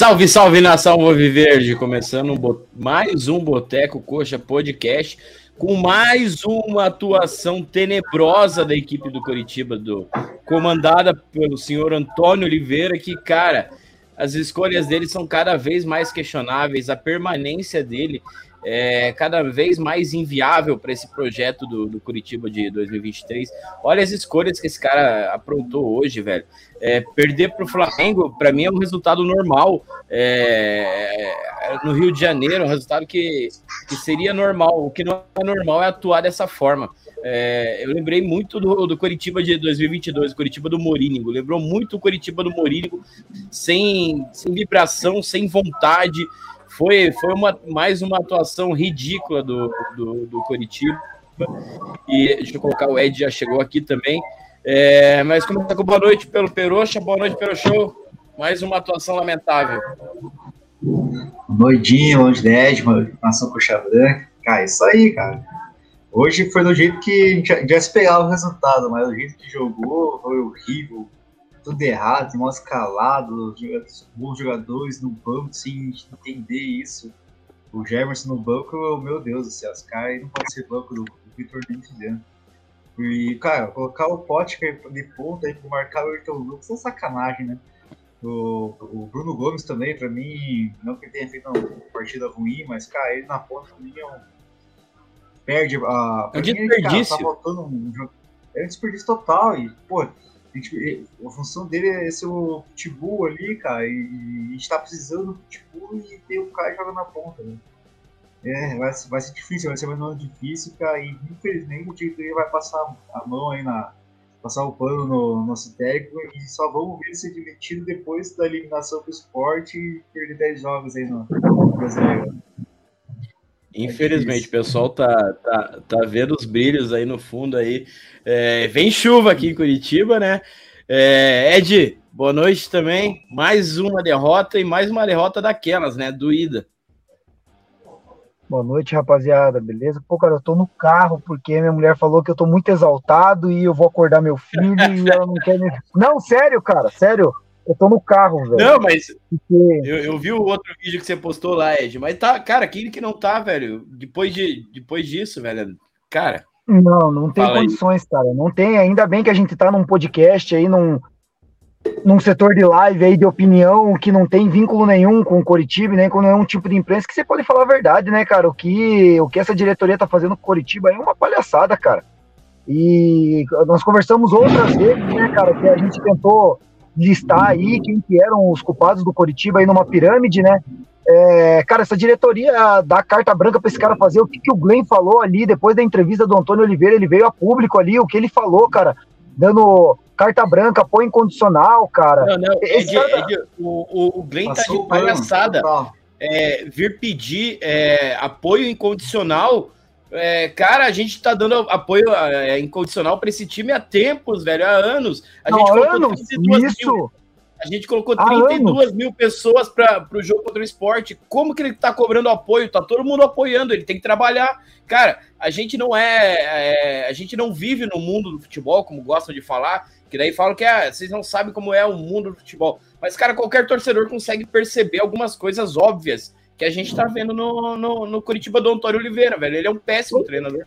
Salve, salve nação Verde, começando mais um Boteco Coxa Podcast com mais uma atuação tenebrosa da equipe do Coritiba, do, comandada pelo senhor Antônio Oliveira, que, cara, as escolhas dele são cada vez mais questionáveis, a permanência dele é cada vez mais inviável para esse projeto do, do Curitiba de 2023. Olha as escolhas que esse cara aprontou hoje, velho. É, perder para o Flamengo, para mim, é um resultado normal. É, no Rio de Janeiro, um resultado que, que seria normal. O que não é normal é atuar dessa forma. É, eu lembrei muito do, do Curitiba de 2022, Curitiba do Morínigo. Lembrou muito o Curitiba do Morínigo, sem, sem vibração, sem vontade, foi, foi uma, mais uma atuação ridícula do, do, do Coritiba. E deixa eu colocar, o Ed já chegou aqui também. É, mas começa com boa noite pelo Peroxa, boa noite pelo show. Mais uma atuação lamentável. Noitinho, longe de Ed, nação coxa branca. Cara, isso aí, cara. Hoje foi do jeito que a gente já esperava o resultado, mas o jeito que jogou foi horrível tudo errado, mal escalado, bons jogadores no banco sem entender isso. O Jefferson no banco, meu Deus do céu, os caras não pode ser banco do, do Vitor Dente dentro. E, cara, colocar o Potker de ponta aí pra marcar o Ayrton Lucas é sacanagem, né? O, o, Bruno Gomes também, pra mim, não que ele tenha feito uma partida ruim, mas, cara, ele na ponta pra mim é um. Perde a. É um desperdício. Cara, tá faltando um. É um desperdício total. E, pô, gente, a função dele é ser o pitbull ali, cara, e, e a gente tá precisando do pitbull e ter o cara jogando na ponta, né? É, vai, vai ser difícil, vai ser mais um difícil, cara, e infelizmente o time vai passar a mão aí na. passar o pano no nosso técnico e só vamos ver ele ser demitido depois da eliminação do esporte e perder 10 jogos aí no Brasileiro. Infelizmente, o pessoal tá, tá, tá vendo os brilhos aí no fundo aí. É, vem chuva aqui em Curitiba, né? É, Ed, boa noite também. Mais uma derrota e mais uma derrota daquelas, né? Doída. Boa noite, rapaziada, beleza? Pô, cara, eu tô no carro porque minha mulher falou que eu tô muito exaltado e eu vou acordar meu filho e ela não quer me. Não, sério, cara, sério. Eu tô no carro, velho. Não, mas Porque... eu, eu, vi o outro vídeo que você postou lá, Ed. Mas tá, cara, quem que não tá, velho? Depois, de, depois disso, velho, cara. Não, não tem condições, aí. cara. Não tem. Ainda bem que a gente tá num podcast aí, num, num setor de live aí de opinião que não tem vínculo nenhum com o Coritiba, nem com nenhum tipo de imprensa, que você pode falar a verdade, né, cara? O que, o que essa diretoria tá fazendo com o Coritiba é uma palhaçada, cara. E nós conversamos outras vezes, né, cara, que a gente tentou listar aí quem que eram os culpados do Coritiba aí numa pirâmide, né? É, cara, essa diretoria dá carta branca para esse cara fazer o que, que o Glenn falou ali depois da entrevista do Antônio Oliveira, ele veio a público ali, o que ele falou, cara, dando carta branca, apoio incondicional, cara. Não, não, Ed, cara... Ed, o, o Glenn tá de palhaçada. É, vir pedir é, apoio incondicional é, cara, a gente tá dando apoio é, incondicional para esse time há tempos, velho, há anos. A gente colocou anos, 32 isso. mil. A gente colocou 32 mil pessoas para o jogo contra o esporte. Como que ele tá cobrando apoio? Tá todo mundo apoiando, ele tem que trabalhar. Cara, a gente não é, é a gente não vive no mundo do futebol, como gostam de falar, que daí falam que ah, vocês não sabem como é o mundo do futebol. Mas, cara, qualquer torcedor consegue perceber algumas coisas óbvias que a gente tá vendo no, no, no Curitiba do Antônio Oliveira, velho. Ele é um péssimo treinador.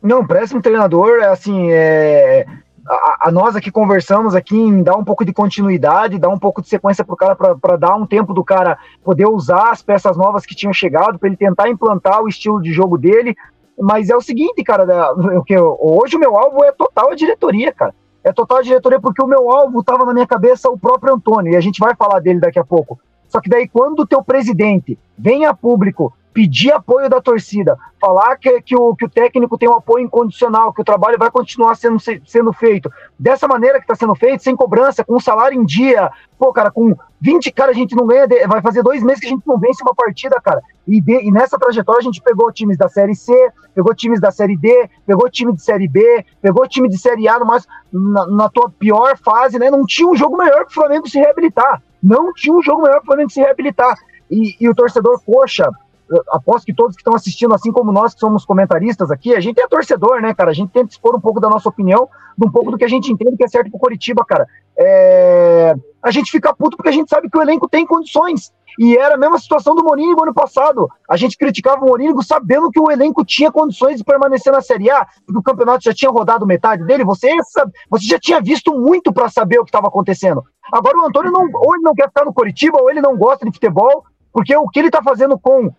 Não, péssimo treinador, assim, é, a, a, nós aqui conversamos aqui em dar um pouco de continuidade, dar um pouco de sequência pro cara para dar um tempo do cara poder usar as peças novas que tinham chegado, para ele tentar implantar o estilo de jogo dele. Mas é o seguinte, cara, o que hoje o meu alvo é total a diretoria, cara. É total a diretoria porque o meu alvo estava na minha cabeça o próprio Antônio, e a gente vai falar dele daqui a pouco. Só que daí, quando o teu presidente vem a público pedir apoio da torcida, falar que, que, o, que o técnico tem um apoio incondicional, que o trabalho vai continuar sendo, sendo feito dessa maneira que está sendo feito, sem cobrança, com salário em dia. Pô, cara, com 20 cara a gente não ganha, vai fazer dois meses que a gente não vence uma partida, cara. E, de, e nessa trajetória a gente pegou times da Série C, pegou times da Série D, pegou time de Série B, pegou time de Série A, no mais, na, na tua pior fase, né? Não tinha um jogo melhor para o Flamengo se reabilitar. Não tinha um jogo melhor para o Flamengo se reabilitar. E, e, o torcedor, poxa, aposto que todos que estão assistindo, assim como nós que somos comentaristas aqui, a gente é torcedor, né, cara? A gente tenta expor um pouco da nossa opinião, de um pouco do que a gente entende que é certo pro Coritiba, cara. É... A gente fica puto porque a gente sabe que o elenco tem condições. E era a mesma situação do Morínigo ano passado. A gente criticava o Morínigo sabendo que o elenco tinha condições de permanecer na Série A, porque o campeonato já tinha rodado metade dele. Você, você já tinha visto muito para saber o que estava acontecendo. Agora o Antônio não, ou ele não quer ficar no Coritiba, ou ele não gosta de futebol, porque o que ele está fazendo com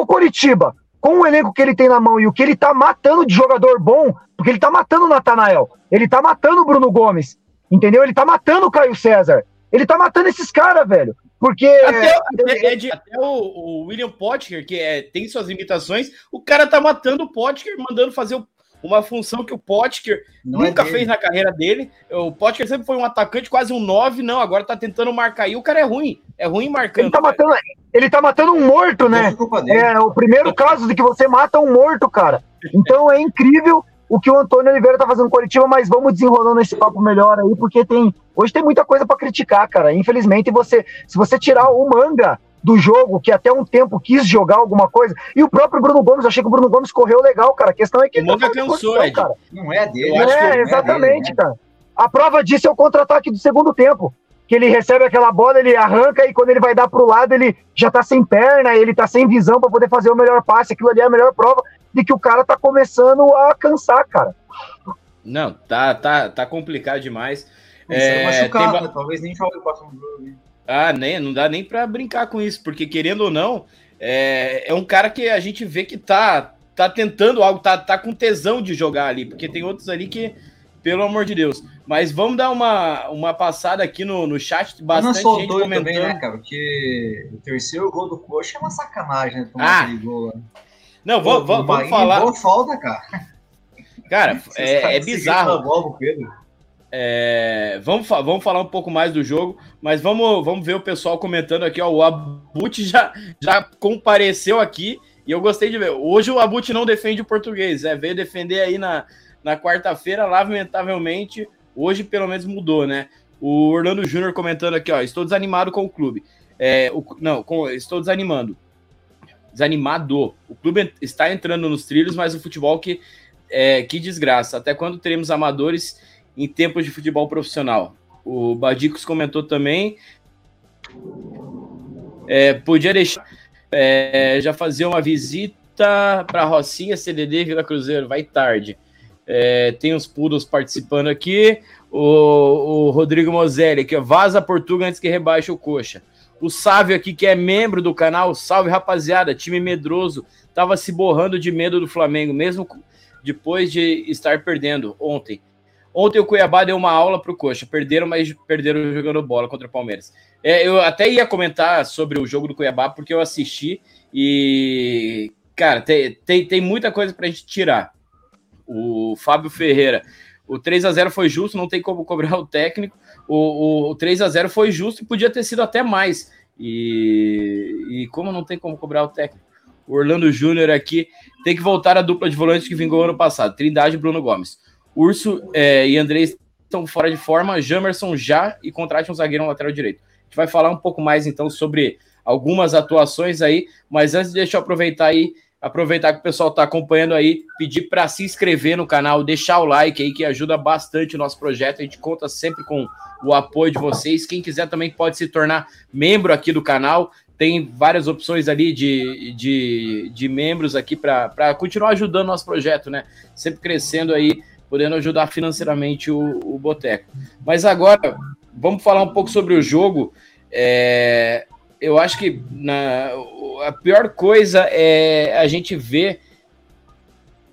o Coritiba, com o elenco que ele tem na mão e o que ele está matando de jogador bom, porque ele está matando o Natanael, ele está matando o Bruno Gomes, entendeu? Ele está matando o Caio César. Ele tá matando esses caras, velho. Porque. Até, até, Ed, até o, o, William Potker, que é, tem suas limitações, o cara tá matando o Potker, mandando fazer uma função que o Potker não é nunca é fez na carreira dele. O Potker sempre foi um atacante, quase um 9, não, agora tá tentando marcar. E o cara é ruim, é ruim marcando. Ele tá matando, ele tá matando um morto, né? É o primeiro caso de que você mata um morto, cara. Então é incrível o que o Antônio Oliveira tá fazendo no Curitiba, mas vamos desenrolando esse papo melhor aí, porque tem hoje tem muita coisa para criticar, cara. Infelizmente, você se você tirar o manga do jogo, que até um tempo quis jogar alguma coisa, e o próprio Bruno Gomes, eu achei que o Bruno Gomes correu legal, cara. A questão é que o tá cansou, Ed. cara. Não é dele. É, exatamente, é dele, né? cara. A prova disso é o contra-ataque do segundo tempo que ele recebe aquela bola, ele arranca e quando ele vai dar pro lado, ele já tá sem perna, ele tá sem visão para poder fazer o melhor passe. Aquilo ali é a melhor prova de que o cara tá começando a cansar, cara. Não, tá, tá, tá complicado demais. É, machucado, tem... Talvez nem jogue o próximo jogo. Ah, nem, não dá nem para brincar com isso, porque querendo ou não, é, é um cara que a gente vê que tá, tá tentando algo, tá, tá com tesão de jogar ali, porque tem outros ali que, pelo amor de Deus. Mas vamos dar uma, uma passada aqui no, no chat, bastante não gente comentando. Também, né, cara? Porque o terceiro gol do Coxa é uma sacanagem, né? Tomar ah. aquele gol. Né? Não, vamos, vamos, vamos falar. Boa falta, cara. Cara, é, é bizarro. É, vamos, vamos falar um pouco mais do jogo, mas vamos, vamos ver o pessoal comentando aqui. Ó, o Abut já, já compareceu aqui e eu gostei de ver. Hoje o Abut não defende o português, é, veio defender aí na, na quarta-feira, lamentavelmente. Hoje pelo menos mudou, né? O Orlando Júnior comentando aqui, ó, estou desanimado com o clube. É, o, não, com, estou desanimando desanimado. O clube está entrando nos trilhos, mas o futebol que, é, que desgraça. Até quando teremos amadores em tempos de futebol profissional? O Badicos comentou também. É, podia deixar é, já fazer uma visita para Rocinha, CDD, Vila Cruzeiro. Vai tarde. É, tem os pudos participando aqui. O, o Rodrigo Moselli, que vaza Portugal antes que rebaixe o coxa. O Sávio aqui, que é membro do canal, salve rapaziada, time medroso, tava se borrando de medo do Flamengo, mesmo depois de estar perdendo ontem. Ontem o Cuiabá deu uma aula pro Coxa, perderam, mas perderam jogando bola contra o Palmeiras. É, eu até ia comentar sobre o jogo do Cuiabá, porque eu assisti e, cara, tem, tem, tem muita coisa pra gente tirar. O Fábio Ferreira, o 3 a 0 foi justo, não tem como cobrar o técnico. O, o, o 3 a 0 foi justo e podia ter sido até mais. E, e como não tem como cobrar o técnico? O Orlando Júnior aqui tem que voltar a dupla de volantes que vingou ano passado. Trindade e Bruno Gomes. Urso é, e André estão fora de forma. Jamerson já e contrate um zagueiro lateral direito. A gente vai falar um pouco mais então sobre algumas atuações aí, mas antes deixa eu aproveitar aí aproveitar que o pessoal está acompanhando aí, pedir para se inscrever no canal, deixar o like aí, que ajuda bastante o nosso projeto. A gente conta sempre com o apoio de vocês. Quem quiser também pode se tornar membro aqui do canal. Tem várias opções ali de, de, de membros aqui para continuar ajudando nosso projeto, né? Sempre crescendo aí, podendo ajudar financeiramente o, o Boteco. Mas agora, vamos falar um pouco sobre o jogo. É, eu acho que na, a pior coisa é a gente ver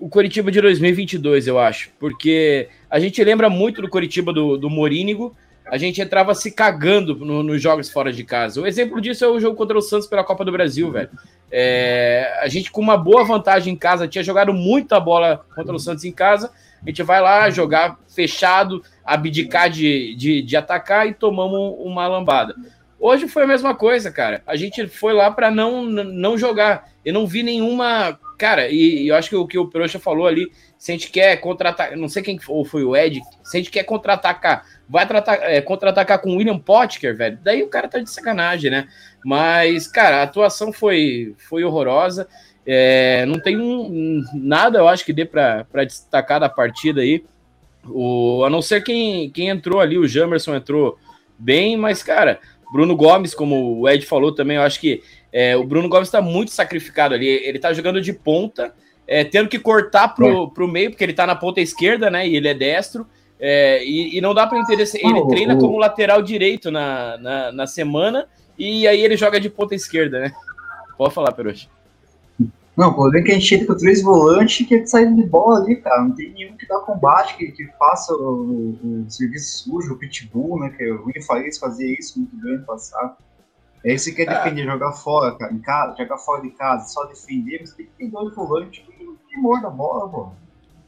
o Coritiba de 2022, eu acho, porque a gente lembra muito do Coritiba do, do Morínigo, a gente entrava se cagando no, nos jogos fora de casa. O exemplo disso é o jogo contra o Santos pela Copa do Brasil, velho. É, a gente com uma boa vantagem em casa, tinha jogado muita bola contra o Santos em casa, a gente vai lá jogar fechado, abdicar de, de, de atacar e tomamos uma lambada. Hoje foi a mesma coisa, cara. A gente foi lá para não, não jogar. Eu não vi nenhuma. Cara, e, e, eu acho que o que o Peroxa falou ali, se a gente quer contra-atacar, não sei quem ou foi o Ed, se a gente quer contra-atacar, vai é, contra-atacar com o William Potker, velho. Daí o cara tá de sacanagem, né? Mas, cara, a atuação foi, foi horrorosa. É, não tem um, nada, eu acho que dê para destacar da partida aí. O, a não ser quem, quem entrou ali, o Jamerson entrou bem, mas, cara, Bruno Gomes, como o Ed falou também, eu acho que é, o Bruno Gomes está muito sacrificado ali. Ele está jogando de ponta, é, tendo que cortar pro, é. pro meio, porque ele está na ponta esquerda, né? E ele é destro. É, e, e, não dá para entender. Ele treina como lateral direito na, na, na, semana e aí ele joga de ponta esquerda, né? Pode falar, Peruche. Não, o problema é que a gente entra com três volantes que é sair de bola ali, cara. Não tem nenhum que dá combate, que, que faça o, o, o serviço sujo, o pitbull, né? Que o William Farias fazia isso muito bem no passado. Aí você quer ah. defender, jogar fora, cara, em casa, jogar fora de casa, só defender, mas tem que ter dois volantes que, que morda a bola, pô.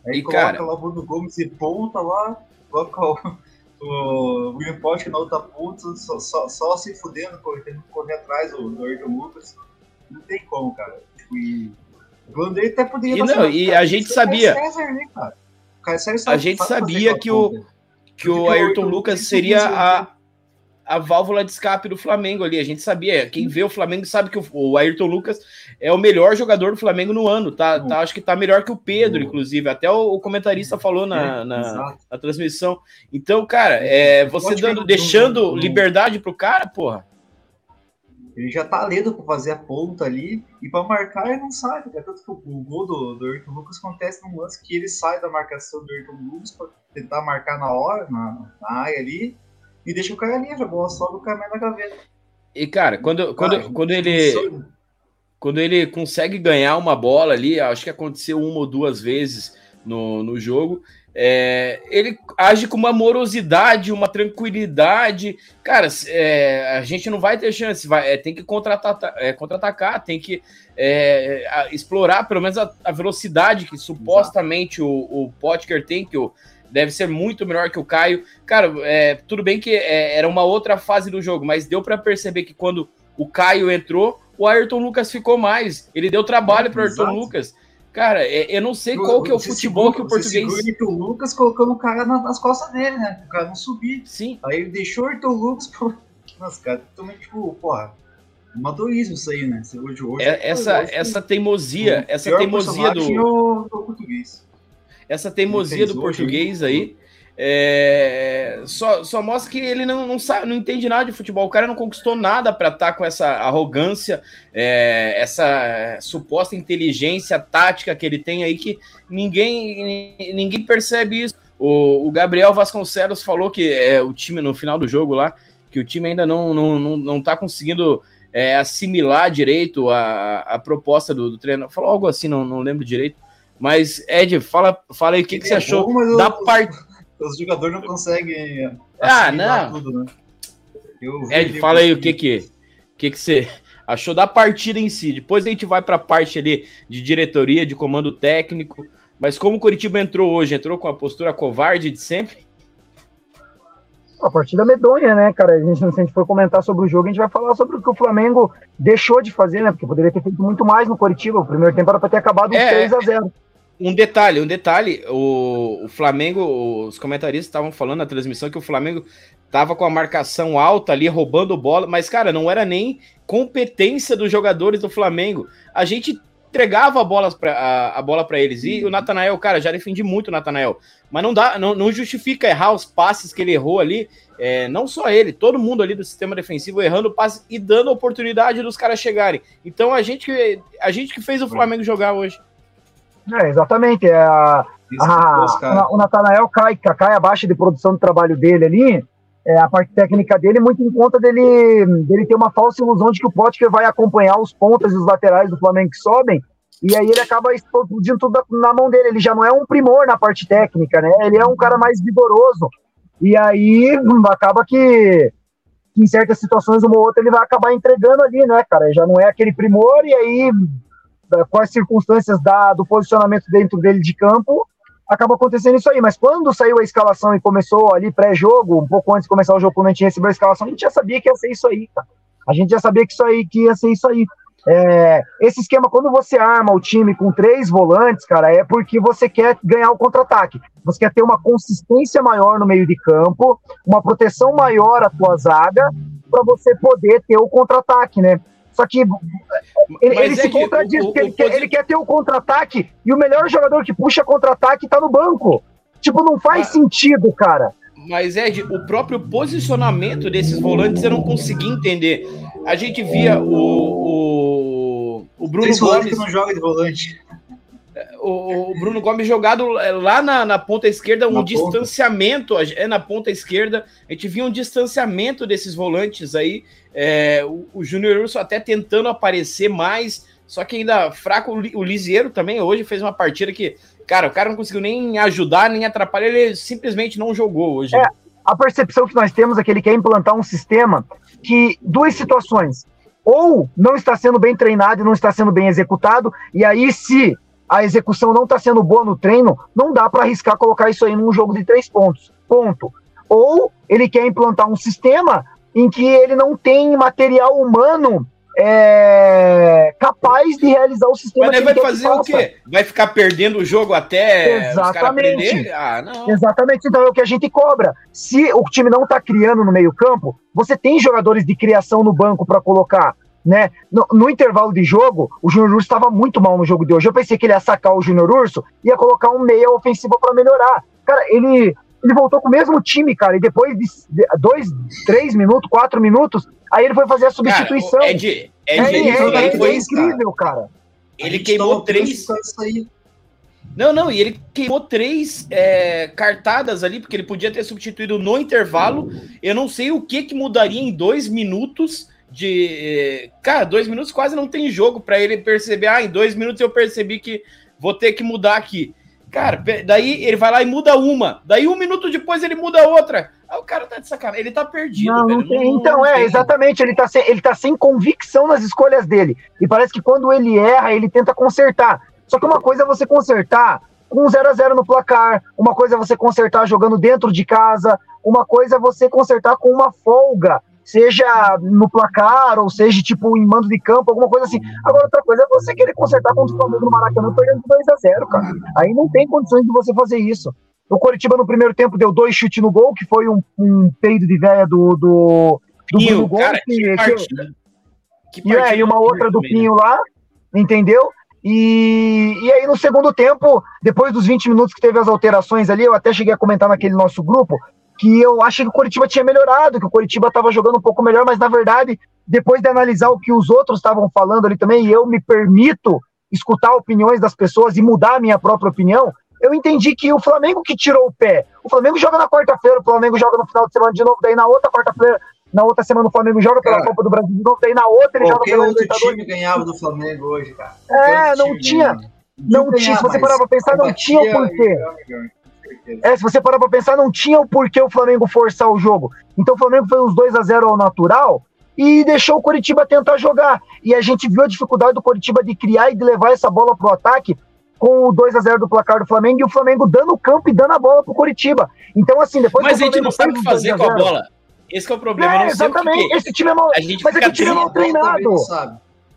Aí e coloca cara... lá o Bruno Gomes e ponta lá, coloca o, o William na outra ponta, só, só, só se fudendo, que correr atrás do, do Lucas. Não tem como, cara. Tipo, e o André até poderia. E, não, e cara, a gente sabia. César, né, cara? a gente sabia que o, que o Ayrton Lucas seria a, a válvula de escape do Flamengo ali. A gente sabia. Quem vê o Flamengo sabe que o, o Ayrton Lucas é o melhor jogador do Flamengo no ano. Tá, tá acho que tá melhor que o Pedro, inclusive. Até o, o comentarista falou na, é, na, na, transmissão. Então, cara, é, você dando, deixando liberdade pro cara, porra. Ele já tá lendo para fazer a ponta ali e para marcar ele não sai. É tanto que o, gol do, do Ayrton Lucas acontece num lance que ele sai da marcação do Ayrton Lucas para tentar marcar na hora, na, na, área ali, e deixa o cara livre. A bola sobe o caminho na gaveta. E cara, quando, quando, cara, quando ele. Quando ele consegue ganhar uma bola ali, acho que aconteceu uma ou duas vezes no, no jogo, é, ele age com uma morosidade, uma tranquilidade. Cara, é, a gente não vai ter chance, vai, é, tem que contra-atacar, é, contra tem que é, a, explorar pelo menos a, a, velocidade que supostamente o, o Potker tem, que o, deve ser muito melhor que o Caio. Cara, é, tudo bem que era uma outra fase do jogo, mas deu para perceber que quando o Caio entrou, o Ayrton Lucas ficou mais. Ele deu trabalho para o Ayrton Lucas. Cara, é, eu não sei qual que é o futebol que o português. O Lucas colocando o cara nas costas dele, né? O cara não subir. Sim. Aí ele deixou o Ayrton Lucas. Nossa, cara, também, tipo, porra. Amadorismo isso aí, né? Você hoje, hoje, é, essa, essa teimosia, essa teimosia do. do português. Essa teimosia do português aí é, só, só mostra que ele não, não sabe, não entende nada de futebol. O cara não conquistou nada para estar tá com essa arrogância, é, essa suposta inteligência tática que ele tem aí que ninguém, ninguém percebe isso. O, o Gabriel Vasconcelos falou que é, o time no final do jogo lá, que o time ainda não, não, não, não tá conseguindo é, assimilar direito a, a proposta do, do treino. Falou algo assim, não, não lembro direito. Mas, Ed, fala, fala aí o que, que você é achou bom, da parte os jogadores não conseguem. Ah, não. Tudo, né? Ed, fala aí o que que, que que você achou da partida em si. Depois a gente vai para a parte ali de diretoria, de comando técnico. Mas como o Curitiba entrou hoje, entrou com a postura covarde de sempre? A partida medonha, né, cara? A gente, se a gente for comentar sobre o jogo, a gente vai falar sobre o que o Flamengo deixou de fazer, né? Porque poderia ter feito muito mais no Curitiba. O primeiro tempo era para ter acabado é, 3 a 0 um detalhe, um detalhe, o, o Flamengo, os comentaristas estavam falando na transmissão que o Flamengo tava com a marcação alta ali, roubando bola, mas, cara, não era nem competência dos jogadores do Flamengo. A gente entregava a bola para a, a, bola para eles. E o Natanael, cara, já defendi muito o Natanael. Mas não dá, não, não, justifica errar os passes que ele errou ali. É, não só ele, todo mundo ali do sistema defensivo errando passes e dando oportunidade dos caras chegarem. Então a gente, a gente que fez o Flamengo jogar hoje. É, exatamente. É a, a, o Natanael cai, cai abaixo de produção de trabalho dele ali, é, a parte técnica dele, muito em conta dele, dele ter uma falsa ilusão de que o Potker vai acompanhar os pontas e os laterais do Flamengo que sobem, e aí ele acaba explodindo tudo na mão dele. Ele já não é um primor na parte técnica, né? Ele é um cara mais vigoroso. E aí hum, acaba que, que em certas situações, uma ou outra, ele vai acabar entregando ali, né, cara? Já não é aquele primor, e aí as circunstâncias da, do posicionamento dentro dele de campo, acaba acontecendo isso aí. Mas quando saiu a escalação e começou ali pré-jogo, um pouco antes de começar o jogo, quando a gente recebeu a escalação, a gente já sabia que ia ser isso aí, cara. A gente já sabia que isso aí que ia ser isso aí. É, esse esquema, quando você arma o time com três volantes, cara, é porque você quer ganhar o contra-ataque. Você quer ter uma consistência maior no meio de campo, uma proteção maior à tua zaga, para você poder ter o contra-ataque, né? Só que ele, ele é se contradiz, o, o, ele, o, quer, ele, quer, ter o contra-ataque e o melhor jogador que puxa contra-ataque tá no banco. Tipo, não faz mas, sentido, cara. Mas, Ed, o próprio posicionamento desses volantes eu não consegui entender. A gente via o, o, o Bruno Gomes. que não joga de volante. O, o, Bruno Gomes jogado é, lá na, na ponta esquerda, um na distanciamento, ponta. é na ponta esquerda, a gente via um distanciamento desses volantes aí, é, o, o Júnior Urso até tentando aparecer mais, só que ainda fraco, o, o Lisieiro também hoje fez uma partida que, cara, o cara não conseguiu nem ajudar, nem atrapalhar, ele simplesmente não jogou hoje. É, a percepção que nós temos é que ele quer implantar um sistema que, duas situações, ou não está sendo bem treinado e não está sendo bem executado, e aí se a execução não está sendo boa no treino, não dá para arriscar colocar isso aí num jogo de três pontos. Ponto. Ou ele quer implantar um sistema em que ele não tem material humano é, capaz de realizar o sistema. Mas ele vai fazer o quê? Vai ficar perdendo o jogo até Exatamente. Ah, Exatamente. Então é o que a gente cobra. Se o time não está criando no meio campo, você tem jogadores de criação no banco para colocar né? No, no, intervalo de jogo, o Júnior Urso estava muito mal no jogo de hoje. Eu pensei que ele ia sacar o Júnior Urso e ia colocar um meia ofensivo para melhorar. Cara, ele, ele voltou com o mesmo time, cara, e depois de dois, três minutos, quatro minutos, aí ele foi fazer a substituição. Cara, é de, é, de, é, é, é, foi incrível, cara. Ele queimou três. Não, não, e ele queimou três é, cartadas ali, porque ele podia ter substituído no intervalo. Eu não sei o que, que mudaria em dois minutos de. Cara, dois minutos quase não tem jogo para ele perceber. Ah, em dois minutos eu percebi que vou ter que mudar aqui. Cara, daí ele vai lá e muda uma. Daí um minuto depois ele muda outra. Aí o cara tá de sacanagem. Ele tá perdido. Não, não tem, então, não é, tem. exatamente. Ele tá, sem, ele tá sem convicção nas escolhas dele. E parece que quando ele erra, ele tenta consertar. Só que uma coisa é você consertar com 0 a 0 no placar, uma coisa é você consertar jogando dentro de casa, uma coisa é você consertar com uma folga seja no placar, ou seja, tipo, em mando de campo, alguma coisa assim. Agora, outra coisa é você querer consertar contra o Flamengo no Maracanã perdendo 2 a 0 cara. Aí não tem condições de você fazer isso. O Coritiba no primeiro tempo deu dois chutes no gol, que foi um, um peido de véia do, do, do Pinho, Bruno Gomes. Cara, que, que, partida, que e, é, e uma outra do Pinho né? lá, entendeu? E, e aí, no segundo tempo, depois dos 20 minutos que teve as alterações ali, eu até cheguei a comentar naquele nosso grupo, que eu achei que o Coritiba tinha melhorado, que o Coritiba estava jogando um pouco melhor, mas na verdade, depois de analisar o que os outros estavam falando ali também, e eu me permito escutar opiniões das pessoas e mudar a minha própria opinião, eu entendi que o Flamengo que tirou o pé. O Flamengo joga na quarta-feira, o Flamengo joga no final de semana de novo, daí na outra quarta-feira, na outra semana o Flamengo joga pela cara, Copa do Brasil de novo, daí na outra ele joga pela outro time ganhava do Flamengo hoje, cara. É, não tinha. Não tinha, se você parar pra pensar, não tinha o porquê. É, se você parar pra pensar, não tinha o porquê o Flamengo forçar o jogo. Então o Flamengo foi uns 2 a 0 ao natural e deixou o Coritiba tentar jogar. E a gente viu a dificuldade do Coritiba de criar e de levar essa bola pro ataque com o 2 a 0 do placar do Flamengo e o Flamengo dando o campo e dando a bola pro Coritiba. Então, assim, depois. Mas a gente não sabe o que fazer com a bola. Esse é o problema. É, exatamente. Que... Esse time é mal. Mas é que o time é mal treinado.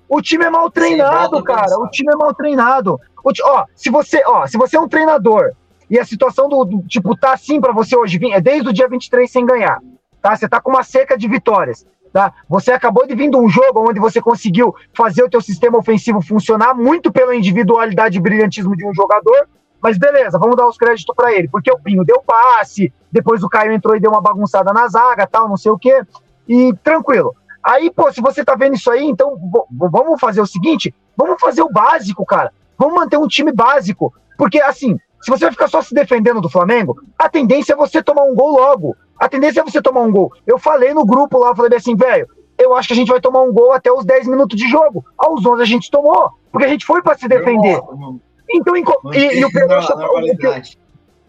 O time é mal treinado, cara. O time é mal treinado. O Ó, se você, ó, se você é um treinador e a situação do, do tipo, tá assim para você hoje, é desde o dia 23 sem ganhar, tá? Você tá com uma cerca de vitórias, tá? Você acabou de vir de um jogo onde você conseguiu fazer o teu sistema ofensivo funcionar muito pela individualidade e brilhantismo de um jogador, mas beleza, vamos dar os créditos para ele, porque o Pinho deu passe, depois o Caio entrou e deu uma bagunçada na zaga, tal, não sei o quê, e tranquilo. Aí, pô, se você tá vendo isso aí, então vamos fazer o seguinte, vamos fazer o básico, cara. Vamos manter um time básico, porque assim, se você vai ficar só se defendendo do Flamengo, a tendência é você tomar um gol logo. A tendência é você tomar um gol. Eu falei no grupo lá, falei assim, velho, eu acho que a gente vai tomar um gol até os 10 minutos de jogo. Aos 11 a gente tomou, porque a gente foi para se defender. Então, e, e, o Peroxa.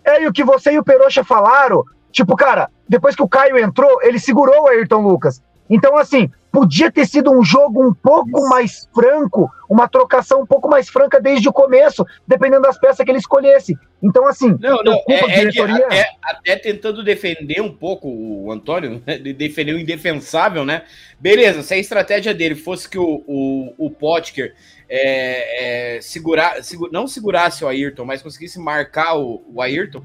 É, e o que você e o Peroxa falaram, tipo, cara, depois que o Caio entrou, ele segurou o Ayrton Lucas. Então, assim, podia ter sido um jogo um pouco mais franco, uma trocação um pouco mais franca desde o começo, dependendo das peças que ele escolhesse. Então, assim, não, não, é, é diretoria... até, até, tentando defender um pouco o Antônio, né, defender o indefensável, né? Beleza, se a estratégia dele fosse que o, o, o Potker é, é, segurar, segura, não segurasse o Ayrton, mas conseguisse marcar o, o Ayrton,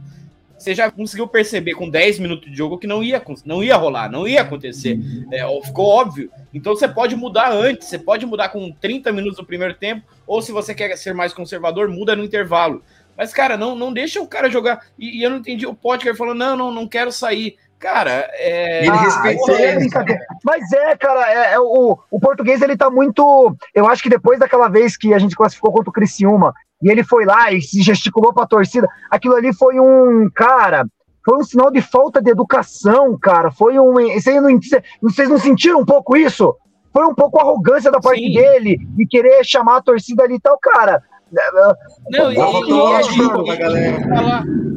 você já conseguiu perceber com 10 minutos de jogo que não ia, não ia rolar, não ia acontecer. É, ficou óbvio. Então você pode mudar antes, você pode mudar com 30 minutos no primeiro tempo, ou se você quer ser mais conservador, muda no intervalo. Mas, cara, não, não deixa o cara jogar. E, e eu não entendi. O Potker falou: não, não, não quero sair. Cara, é. Ele respeitou é Mas é, cara, é, é, o, o português ele tá muito. Eu acho que depois daquela vez que a gente classificou contra o Criciúma, e ele foi lá e se gesticulou para a torcida. Aquilo ali foi um, cara, foi um sinal de falta de educação, cara. Foi um. Vocês não, vocês não sentiram um pouco isso? Foi um pouco arrogância da parte Sim. dele de querer chamar a torcida ali e tal, cara. Não, e.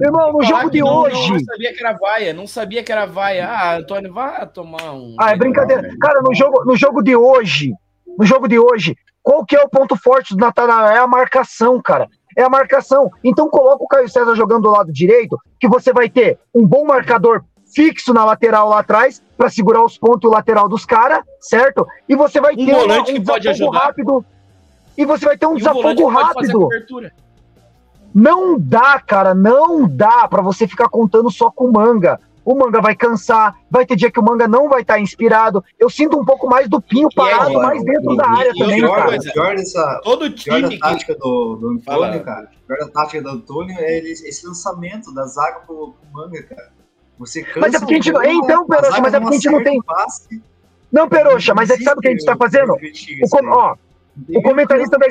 Irmão, no jogo de não, hoje. Não, sabia que era vaia, não sabia que era vaia. Ah, Antônio, vá tomar um. Ah, é brincadeira. Cara, no jogo, no jogo de hoje, no jogo de hoje, qual que é o ponto forte do Natanael? É a marcação, cara. É a marcação. Então coloca o Caio César jogando do lado direito, que você vai ter um bom marcador fixo na lateral lá atrás para segurar os pontos lateral dos caras, certo? E você vai um ter uma, um que pode ajudar. rápido. E você vai ter um e desafogo rápido. Não dá, cara, não dá para você ficar contando só com manga o manga vai cansar, vai ter dia que o manga não vai estar tá inspirado. Eu sinto um pouco mais do Pinho parado é, mais dentro e, da área e, também, pior, cara. Pior dessa, todo time pior da tática que... do, do Antônio, cara, pior da tática do Antônio é esse lançamento da zaga pro, pro manga, cara. Você cansa mas é porque a gente não. Então, Peroxa, mas é porque a gente não tem. Passe, não, Peroxa, mas é que sabe o que a gente tá fazendo? O, com... ó, o comentarista da.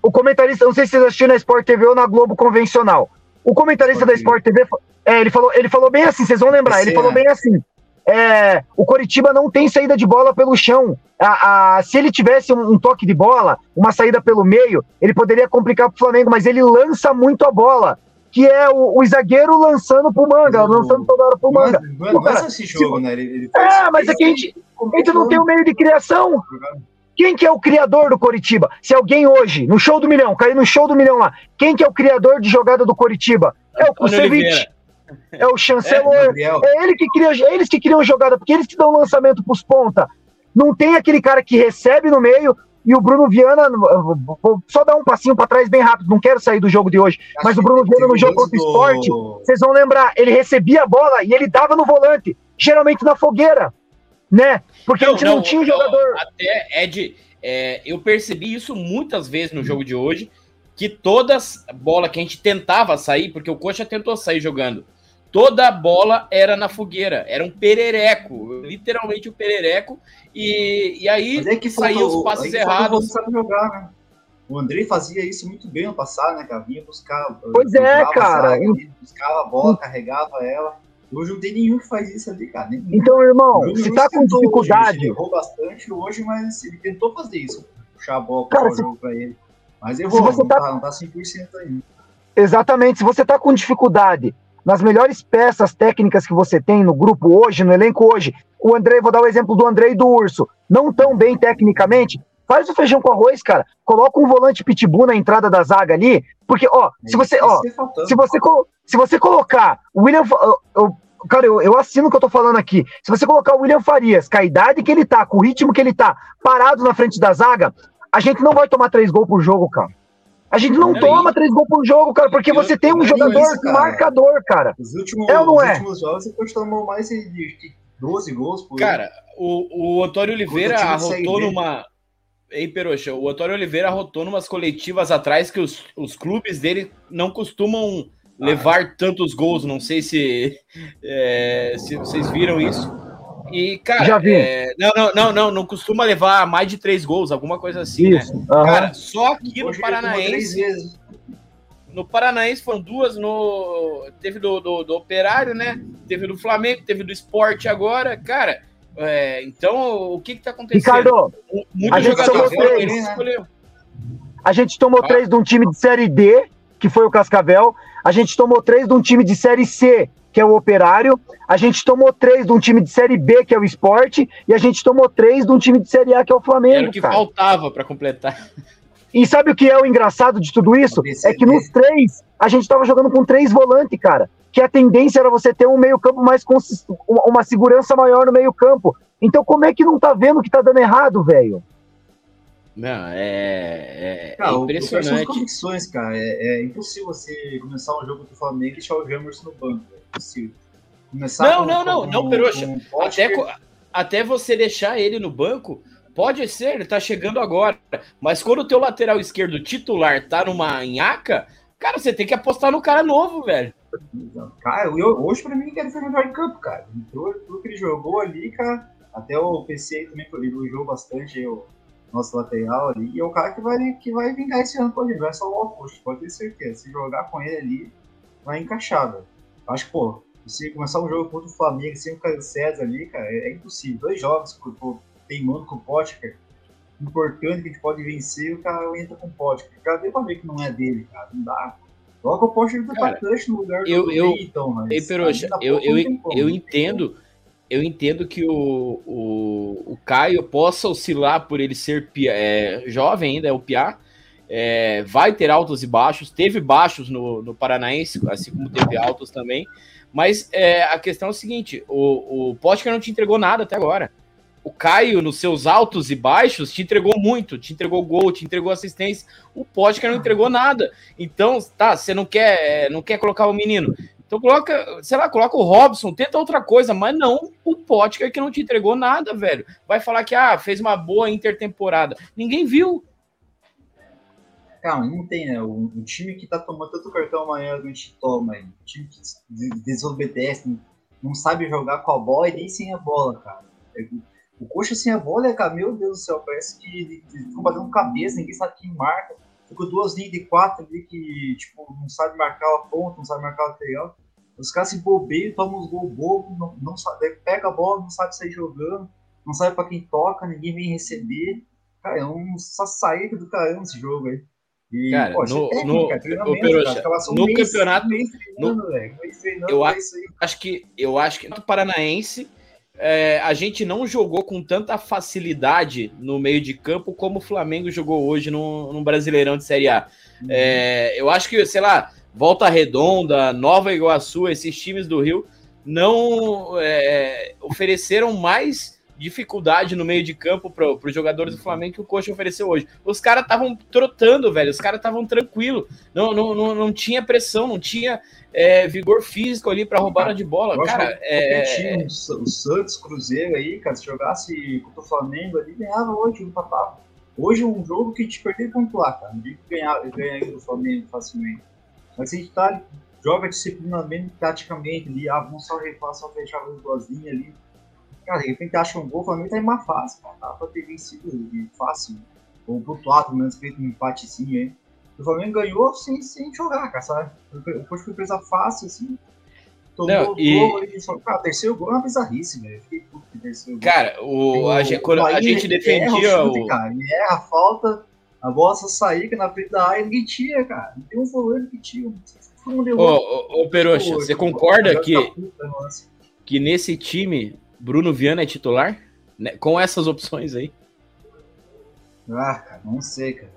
O comentarista, não sei se vocês assistiram na Sport TV ou na Globo convencional. O comentarista da Sport TV, é, ele, falou, ele falou bem assim, vocês vão lembrar, ele falou bem assim. É, o Coritiba não tem saída de bola pelo chão. A, a, se ele tivesse um, um, toque de bola, uma saída pelo meio, ele poderia complicar para o Flamengo, mas ele lança muito a bola. Que é o, o zagueiro lançando pro manga, lançando toda hora pro manga. Mas, mas, mas esse jogo, né? Ele, ele é, mas é que a gente, a gente não tem o um meio de criação. Quem que é o criador do Coritiba? Se alguém hoje, no show do milhão, cair no show do milhão lá, quem que é o criador de jogada do Coritiba? É o Kusevich. É o chanceler. É, é, ele que cria, é eles que criam jogada, porque eles que dão lançamento pros ponta. Não tem aquele cara que recebe no meio e o Bruno Viana, vou só dar um passinho para trás bem rápido, não quero sair do jogo de hoje, Acho mas o Bruno Viana no jogo contra o esporte, vocês vão lembrar, ele recebia a bola e ele dava no volante, geralmente na fogueira né? Porque não, a gente não, não tinha um jogador. Até, Ed, é, eu percebi isso muitas vezes no jogo de hoje, que todas bola que a gente tentava sair, porque o Coxa tentou sair jogando, toda a bola era na fogueira, era um perereco, literalmente um perereco, e, e aí é que os passes errados. Jogar, né? O André fazia isso muito bem no passado, né, cara? Vinha buscar. Pois é, cara. buscava a bola, carregava ela. Hoje não tem nenhum que faz isso ali, cara. Nenhum. Então, irmão, se tá com dificuldade. Hoje, ele errou bastante hoje, mas ele tentou fazer isso. Puxar a bola para o jogo pra ele. Mas errou, você não, tá... Tá, não tá 100% ainda. Exatamente. Se você tá com dificuldade nas melhores peças técnicas que você tem no grupo hoje, no elenco hoje, o André, vou dar o exemplo do André e do Urso, não tão bem tecnicamente, faz o feijão com arroz, cara. Coloca um volante pitbull na entrada da zaga ali, porque, ó, se você, ó, se você, se você colocar o William, eu, cara, eu, eu assino o que eu tô falando aqui. Se você colocar o William Farias, com a idade que ele tá, com o ritmo que ele tá, parado na frente da zaga, a gente não vai tomar três gols por jogo, cara. A gente não, toma três gols por jogo, cara, porque você tem um jogador isso, cara. marcador, cara. Os últimos, é ou não é? últimos jogos você tomou mais de 12 gols por Cara, o, o Antônio Oliveira arrotou numa. Ei, Peroxa, o Antônio Oliveira arrotou numas coletivas atrás que os, os clubes dele não costumam levar tantos gols. Não sei se, é, se vocês viram isso. E, cara, Já vi. É, não, não, não, não, não costuma levar mais de três gols, alguma coisa assim, né? isso. né? Uhum. Cara, só aqui no Paranaense. No Paranaense foram duas, no. Teve do, do, do, Operário, né? Teve do Flamengo, teve do Esporte agora. Cara, é, então o que que tá acontecendo? Ricardo, Muito a gente tomou três. A gente tomou três de um time de Série D, que foi o Cascavel, a gente tomou três de um time de Série C, que é o Operário, a gente tomou três de um time de Série B, que é o Esporte, e a gente tomou três de um time de Série A, que é o Flamengo. Era o que cara. faltava para completar. E sabe o que é o engraçado de tudo isso? É que nos três, a gente estava jogando com três volantes, cara. Que a tendência era você ter um meio-campo mais consistente, uma segurança maior no meio-campo. Então, como é que não tá vendo que tá dando errado, velho? Não, é, é, cara, é impressionante. convicções, cara. É, é, impossível você começar um jogo do Flamengo e deixar o Jamerson no banco. Impossível. Começar não, com, não, não, com, não, Peroxa. Até, até você deixar ele no banco, pode ser, ele tá chegando agora. Mas quando o teu lateral esquerdo titular tá numa nhaca, cara, você tem que apostar no cara novo, velho. Cara, eu, hoje pra mim ele foi melhor em campo, cara. Tudo que ele jogou ali, cara. Até o PC também elogiou bastante. Eu, nosso lateral ali, e é o cara que vai, que vai vingar esse ano com ele, não é só o oposto, pode ter certeza. Se jogar com ele ali, vai encaixar, velho. Acho que, pô, se começar um jogo contra o Flamengo sem o Caio César ali, cara, é, é impossível. Dois jogos por, por teimando com o Potker, importante que a gente pode vencer, o cara entra com o Potker. Já deu pra ver que não é dele, cara, não dá. Coloca o Potker do atacante no lugar eu, do eu, então, mas... Ei, eu, eu, eu entendo eu entendo que o, o, o Caio possa oscilar por ele ser é, jovem ainda, é o Piá. É, vai ter altos e baixos, teve baixos no, no Paranaense, assim como teve altos também. Mas é, a questão é o seguinte: o, o Potker não te entregou nada até agora. O Caio, nos seus altos e baixos, te entregou muito, te entregou gol, te entregou assistência. O Potker não entregou nada. Então, tá, você não quer, não quer colocar o menino. Então coloca, sei lá, coloca o Robson, tenta outra coisa, mas não o Potker que não te entregou nada, velho. Vai falar que ah, fez uma boa intertemporada. Ninguém viu. Calma, não tem, né? O, o time que tá tomando tanto cartão amanhã a gente toma, aí. o time que desobedece, não sabe jogar com a bola e nem sem a bola, cara. É, o coxa sem a bola, é, cara, meu Deus do céu, parece que estão batendo cabeça, ninguém sabe quem marca. Ficou duas linhas de quatro ali que, tipo, não sabe marcar a ponta, não sabe marcar o lateral. Os caras se bobeiam, tomam os gols bobos, não, não sabe, pega a bola, não sabe sair jogando, não sabe para quem toca, ninguém vem receber. Cara, é um sair do caramba esse jogo aí. E, cara, poxa, no, técnica, no, no mês, campeonato, mês no, eu acho, acho que eu acho que no Paranaense é, a gente não jogou com tanta facilidade no meio de campo como o Flamengo jogou hoje no, no Brasileirão de Série A. Uhum. É, eu acho que, sei lá, Volta Redonda, Nova Iguaçu, esses times do Rio não é, ofereceram mais dificuldade no meio de campo para os jogadores do Flamengo que o Coxa ofereceu hoje. Os caras estavam trotando, velho. Os caras estavam tranquilo. Não, não, não, não tinha pressão, não tinha é, vigor físico ali para roubar de bola. Cara, é... time, o Santos, Cruzeiro aí, cara, se jogasse contra o Flamengo ali, ganhava hoje, empatava. Hoje é um jogo que a gente perdeu pontuar, cara. Não digo que ganhar, ganhar do Flamengo facilmente. Mas a gente tá, joga disciplinamente, taticamente ali, ah, vamos só recuar, só fechar as ali. Cara, de repente acha um gol, o Flamengo tá em uma fase, cara. Dá pra ter vencido fácil. Ou pontuado, pelo menos feito um empatezinho aí. O Flamengo ganhou sem, sem jogar, cara, sabe? O Coxa foi presa fácil, assim. Tomou não, e... gol ali, só, cara, terceiro gol é uma bizarrice, velho. Fiquei puto que terceiro gol. Cara, o, a, gente, quando a gente defendia. Erra o chute, o... Cara, ele erra a falta, a bola só saía que na frente da área ninguém tinha, cara. Não tem um fulano que tinha. Ô, ô, ô Peroxa, você concorda que, que nesse time Bruno Viana é titular? Né? Com essas opções aí? Ah, cara, não sei, cara.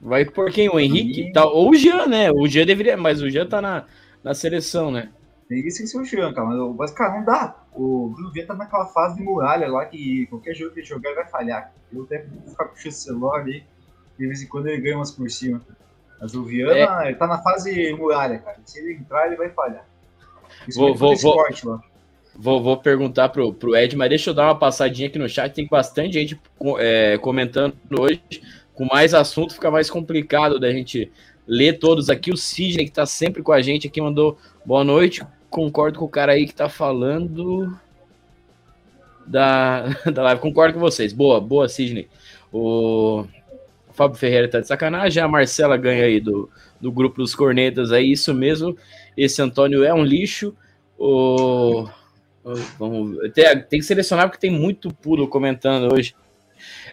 Vai por quem? O Henrique? Tá, ou o Jean, né? O Jean deveria, mas o Jean tá na, na seleção, né? Tem que ser o Jean, cara. Mas, cara, não dá. O Bruno Viana tá naquela fase de muralha lá que qualquer jogo que ele jogar vai falhar. Eu até vou ficar puxando o celular ali. De vez em quando ele ganha umas por cima. Mas o Viana, é. ele tá na fase muralha, cara. Se ele entrar, ele vai falhar. Isso vou, vou, esporte, vou, vou, perguntar pro, pro Ed, mas deixa eu dar uma passadinha aqui no chat. Tem bastante gente é, comentando hoje com mais assunto fica mais complicado da gente ler todos aqui. O Sidney, que está sempre com a gente aqui, mandou boa noite. Concordo com o cara aí que está falando da, da live. Concordo com vocês. Boa, boa, Sidney. O Fábio Ferreira tá de sacanagem. A Marcela ganha aí do, do grupo dos cornetas. É isso mesmo. Esse Antônio é um lixo. O, vamos, tem, tem que selecionar porque tem muito puro comentando hoje.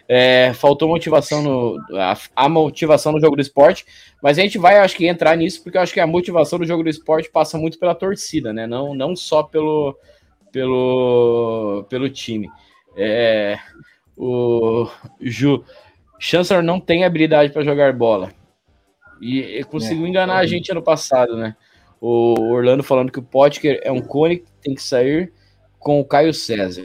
É, faltou motivação no. A, a, motivação no jogo do esporte, mas a gente vai, acho que, entrar nisso, porque eu acho que a motivação do jogo do esporte passa muito pela torcida, né? Não, não só pelo, pelo, pelo time. É, o Ju, Chancellor não tem habilidade para jogar bola. E, e conseguiu é, enganar a gente ano passado, né? O Orlando falando que o Potker é um cone que tem que sair com o Caio César.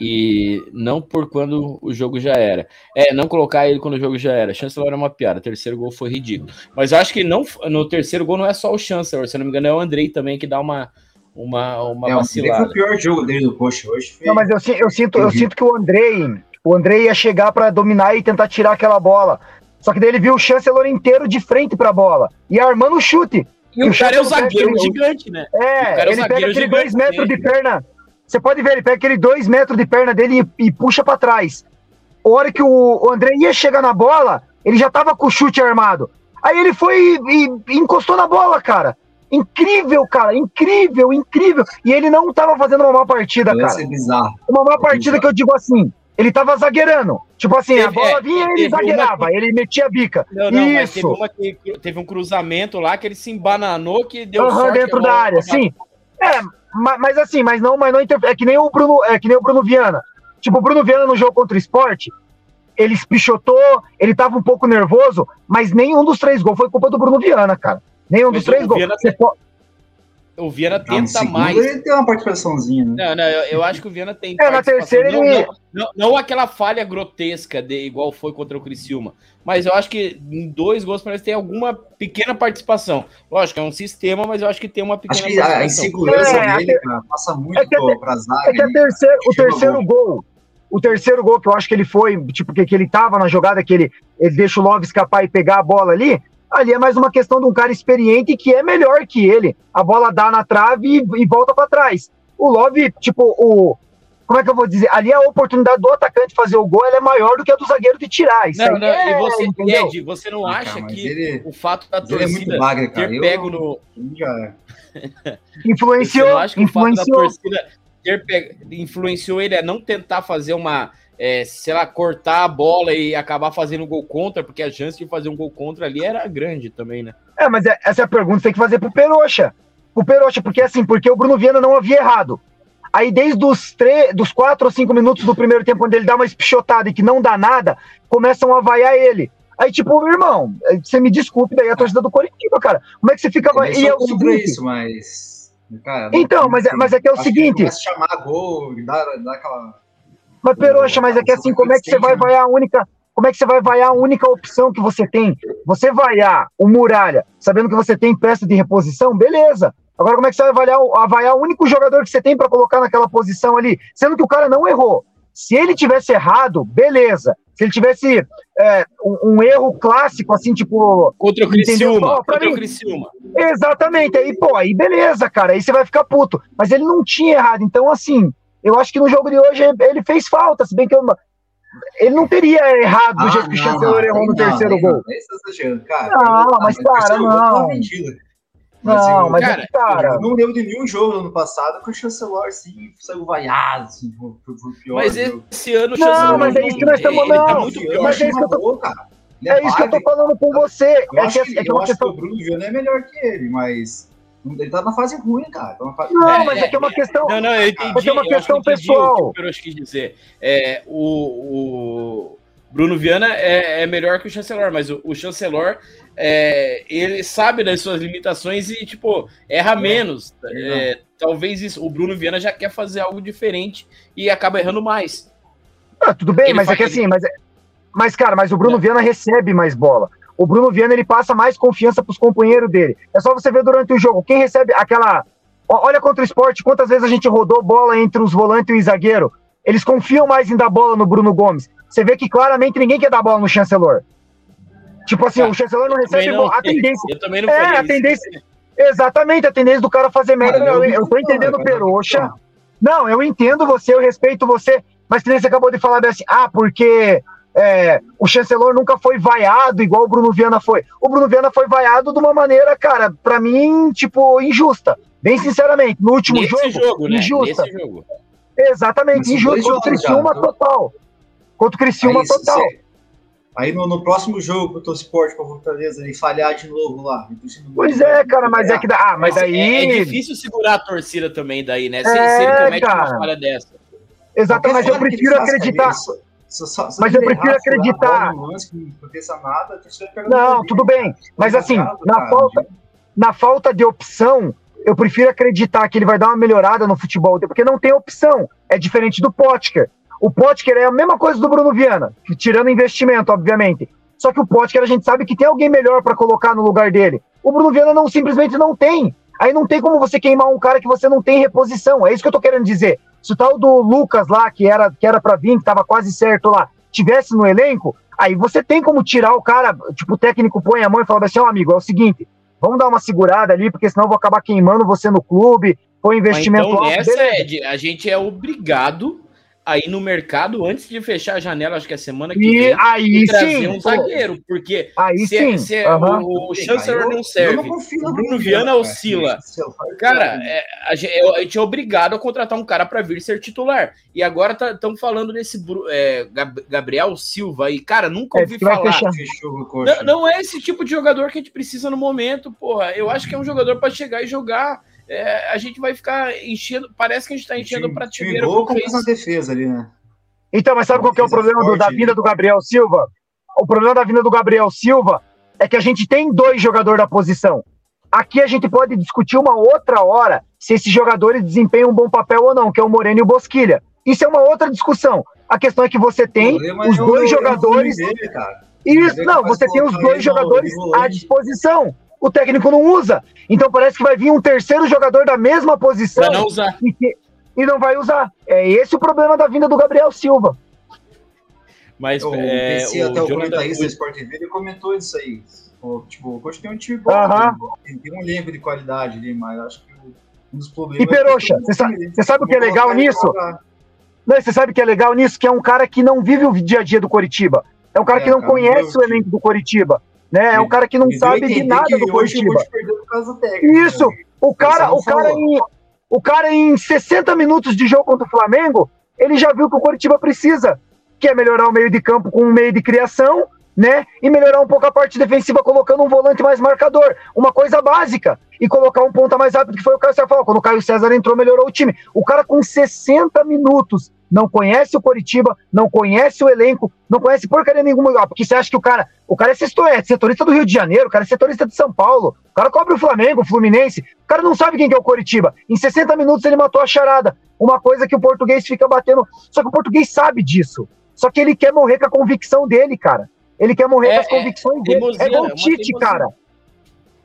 E não por quando o jogo já era. É, não colocar ele quando o jogo já era. Chancellor é uma piada. O terceiro gol foi ridículo. Mas eu acho que não, no terceiro gol não é só o Chancellor, se não me engano, é o Andrei também que dá uma, uma, uma é, vacilada. Foi o pior jogo dele do Coxa hoje. Foi... Não, mas eu, eu, sinto, eu sinto que o Andrei, o Andrei ia chegar para dominar e tentar tirar aquela bola. Só que daí ele viu o Chancellor inteiro de frente para a bola e armando o chute. E, o, o cara é o zagueiro pega, gigante, né? É, é ele pega aquele dois metros de perna. Você pode ver, ele pega aquele dois metros de perna dele e, e puxa para trás. A hora que o, o André ia chegar na bola, ele já tava com o chute armado. Aí ele foi e, e encostou na bola, cara. Incrível, cara, incrível, incrível. E ele não tava fazendo uma má partida, cara. Uma má partida que eu digo assim, ele tava zagueirando. Tipo assim, teve, a bola é, vinha, ele zagueirava, que... ele metia a bica. Não, não, Isso. Teve, que, teve, um cruzamento lá que ele se embananou, que deu uhum, dentro da área, sim. É, mas, assim, mas não, mas não é que nem o Bruno, é que nem o Bruno Viana. Tipo, o Bruno Viana no jogo contra o esporte, ele espichotou, ele tava um pouco nervoso, mas nenhum dos três gols foi culpa do Bruno Viana, cara. Nenhum mas dos três gols. Viana... O Viana tenta ah, mais. Ele tem uma participaçãozinha, né? Não, não, eu, eu acho que o Viana tem. É, na terceira não, ele. Não, não, não, aquela falha grotesca, de, igual foi contra o Criciúma. Mas eu acho que em dois gols parece que tem alguma pequena participação. Lógico, é um sistema, mas eu acho que tem uma pequena acho que participação. A insegurança é, dele, cara, passa muito é que, pra zaga. É que a terceira, o terceiro gol. gol. O terceiro gol que eu acho que ele foi, tipo, que, que ele tava na jogada, que ele, ele deixa o Love escapar e pegar a bola ali, Ali é mais uma questão de um cara experiente que é melhor que ele. A bola dá na trave e, e volta para trás. O Love, tipo, o. Como é que eu vou dizer? Ali a oportunidade do atacante fazer o gol é maior do que a do zagueiro de tirar. Isso não, não, é, e você, Ed, você não ah, acha que ele, o fato da é torcida é bagre, ter pego no. influenciou. influenciou. torcida ter pe... influenciou ele a não tentar fazer uma é, sei lá, cortar a bola e acabar fazendo um gol contra, porque a chance de fazer um gol contra ali era grande também, né? É, mas é, essa é a pergunta que tem que fazer pro Peroxa. Pro Peroxa, porque assim, porque o Bruno Viana não havia errado. Aí, desde os, três, dos quatro ou cinco minutos do primeiro tempo, quando ele dá uma espichotada e que não dá nada, começam a vaiar ele. Aí, tipo, irmão, você me desculpe, daí a torcida do Coritiba, cara. Como é que você fica. E é o seguinte, isso, mas. Cara, então, mas, é, mas é que é o seguinte. Que chamar gol, dar, dar aquela mas, Peroxa, mas é que assim, como é que você vai vaiar a única. Como é que você vai vaiar a única opção que você tem? Você vaiar o Muralha, sabendo que você tem peça de reposição, beleza. Agora, como é que você vai avaliar, avaliar o único jogador que você tem para colocar naquela posição ali? Sendo que o cara não errou. Se ele tivesse errado, beleza. Se ele tivesse é, um, um, erro clássico, assim, tipo. Contra o Criciúma. Oh, contra mim, o Criciúma. Exatamente. Aí, pô, aí beleza, cara. Aí você vai ficar puto. Mas ele não tinha errado. Então, assim, eu acho que no jogo de hoje ele fez falta, se bem que eu, ele não teria errado do ah, jeito que o Chancellor errou no terceiro gol. Não, mas cara, não. Não, mas cara, cara. Eu não lembro de nenhum jogo ano passado que o Chancelor assim saiu vaiado, assim, por, por pior. Mas esse ano o Chancelor. Não, mas é isso que nós estamos. Não, tá muito pior, mas é isso que eu tô. Cara. É, é isso que eu tô falando com você. Eu é acho que, é que, eu acho que o Bruno Viana é melhor que ele, mas ele tá na fase ruim, cara. Tá fase... Não, é, mas é, que é uma questão. Não, não, eu entendi. É uma questão pessoal. O que eu quis dizer. É, o, o Bruno Viana é, é, melhor que o chancelor, mas o, o chancelor é, ele sabe das suas limitações e, tipo, erra é, menos. É, talvez isso. O Bruno Viana já quer fazer algo diferente e acaba errando mais. Ah, tudo bem, ele mas é que assim, mas, mas, cara, mas o Bruno Viana recebe mais bola o Bruno Viana ele passa mais confiança para os companheiros dele. É só você ver durante o jogo quem recebe aquela. Olha contra o esporte, quantas vezes a gente rodou bola entre os volantes e o zagueiro. Eles confiam mais em dar bola no Bruno Gomes. Você vê que claramente ninguém quer dar bola no chancelor. Tipo assim, ah, o chancelor não recebe não, bola. A tendência. Eu também não É, a tendência. Isso. Exatamente, a tendência do cara fazer merda. Ah, eu, eu tô entendendo o Peroxa. Não, eu entendo você, eu respeito você, mas que nem você acabou de falar assim, ah, porque é, o chancelor nunca foi vaiado igual o Bruno Viana foi. O Bruno Viana foi vaiado de uma maneira, cara, para mim, tipo, injusta. Bem sinceramente, no último Nesse jogo, jogo né? injusta. Jogo. Exatamente, Nesse injusta. Contra o Criciúma, total. Contra o Criciúma Aí, total. se- Aí no, no próximo jogo contra o Sport com a Fortaleza, ele falhar de novo lá. Pois é, cara, mas é que dá. Ah, mas É- aí. É, difícil segurar a torcida também daí, né? Se, É, se ele comete cara. uma falha dessa. Exato, mas eu prefiro acreditar. Mas eu prefiro acreditar. Não aconteça nada, Não, tudo bem. Mas assim, Cara, na cara, falta, na falta de opção, eu prefiro acreditar que ele vai dar uma melhorada no futebol, porque não tem opção. É diferente do Potker. O Potker é a mesma coisa do Bruno Viana, tirando investimento, obviamente. Só que o Potker a gente sabe que tem alguém melhor para colocar no lugar dele. O Bruno Viana não simplesmente não tem. Aí não tem como você queimar um cara que você não tem reposição. É isso que eu tô querendo dizer. Se o tal do Lucas lá, que era que era para vir, que tava quase certo lá, tivesse no elenco, aí você tem como tirar o cara, tipo, o técnico põe a mão e fala assim, ó, amigo, é o seguinte, vamos dar uma segurada ali, porque senão eu vou acabar queimando você no clube, Mas investimento então, alto, nessa. Ed, a gente é obrigado a ir no mercado antes de fechar a janela, acho que é semana que E vem, aí e trazer sim, um pô, zagueiro, porque aí se, sim, se aham. o, o Chancellor não serve, o Bruno Viana cara. oscila. Cara, Cara, é, a, gente, a gente é obrigado a contratar um cara para vir ser titular. E agora estão falando desse é, Gab- Gabriel Silva aí. Cara, nunca É, ouvi vai falar. Não, não é esse tipo de jogador que a gente precisa no momento, porra. Eu acho que é um jogador para chegar e jogar. É, a gente vai ficar enchendo. Parece que a gente tá enchendo como como fez. na defesa ali, né? Então, mas sabe qual que é o problema do- da vinda do Gabriel Silva? O problema da vinda do Gabriel Silva é que a gente tem dois jogadores da posição. Aqui a gente pode discutir uma outra hora se esses jogadores desempenham um bom papel ou não, que é o Moreno e o Bosquilha. Isso é uma outra discussão. A questão é que você tem O problema os é o- dois é o jogadores. volume dele, cara. Isso, Ele não, você tem os dois jogadores à disposição. O técnico não usa. Então parece que vai vir um terceiro jogador da mesma posição não usar. e, que- e não vai usar. É esse o problema da vinda do Gabriel Silva. Mas Eu é, pensei o até o Jonathan- comentarista da Sport TV, ele comentou isso aí. O, tipo, o Coach tem um time bom, Aham. tem, tem um elenco de qualidade ali, mas acho que o- um dos problemas... E Peroxa, é que você sabe- ele- você sabe o que é legal nisso? Não, você sabe o que é legal nisso? Que é um cara que não vive o dia a dia do Coritiba. É um cara É, que não cara, conhece o elenco do Coritiba. Né? É um cara que não sabe de nada do do técnico. Isso, né? o cara, não o cara em, o cara em 60 minutos de jogo contra o Flamengo, ele já viu que o Coritiba precisa, que é melhorar o meio de campo com um meio de criação, né? E melhorar um pouco a parte defensiva colocando um volante mais marcador, uma coisa básica, e colocar um ponta mais rápido que foi o Caio César. Quando o Caio César entrou, melhorou o time. O cara com 60 minutos não conhece o Coritiba, não conhece o elenco, não conhece porcaria nenhuma. Ah, Porque você acha que o cara, o cara é é setorista do Rio de Janeiro, o cara é setorista de São Paulo, o cara cobre o Flamengo, o Fluminense, o cara não sabe quem que é o Coritiba. Em 60 minutos ele matou a charada. Uma coisa que o português fica batendo. Só que o português sabe disso. Só que ele quer morrer com a convicção dele, cara. Ele quer morrer É, com as é convicções dele. teimosia, É igual é o Tite, cara.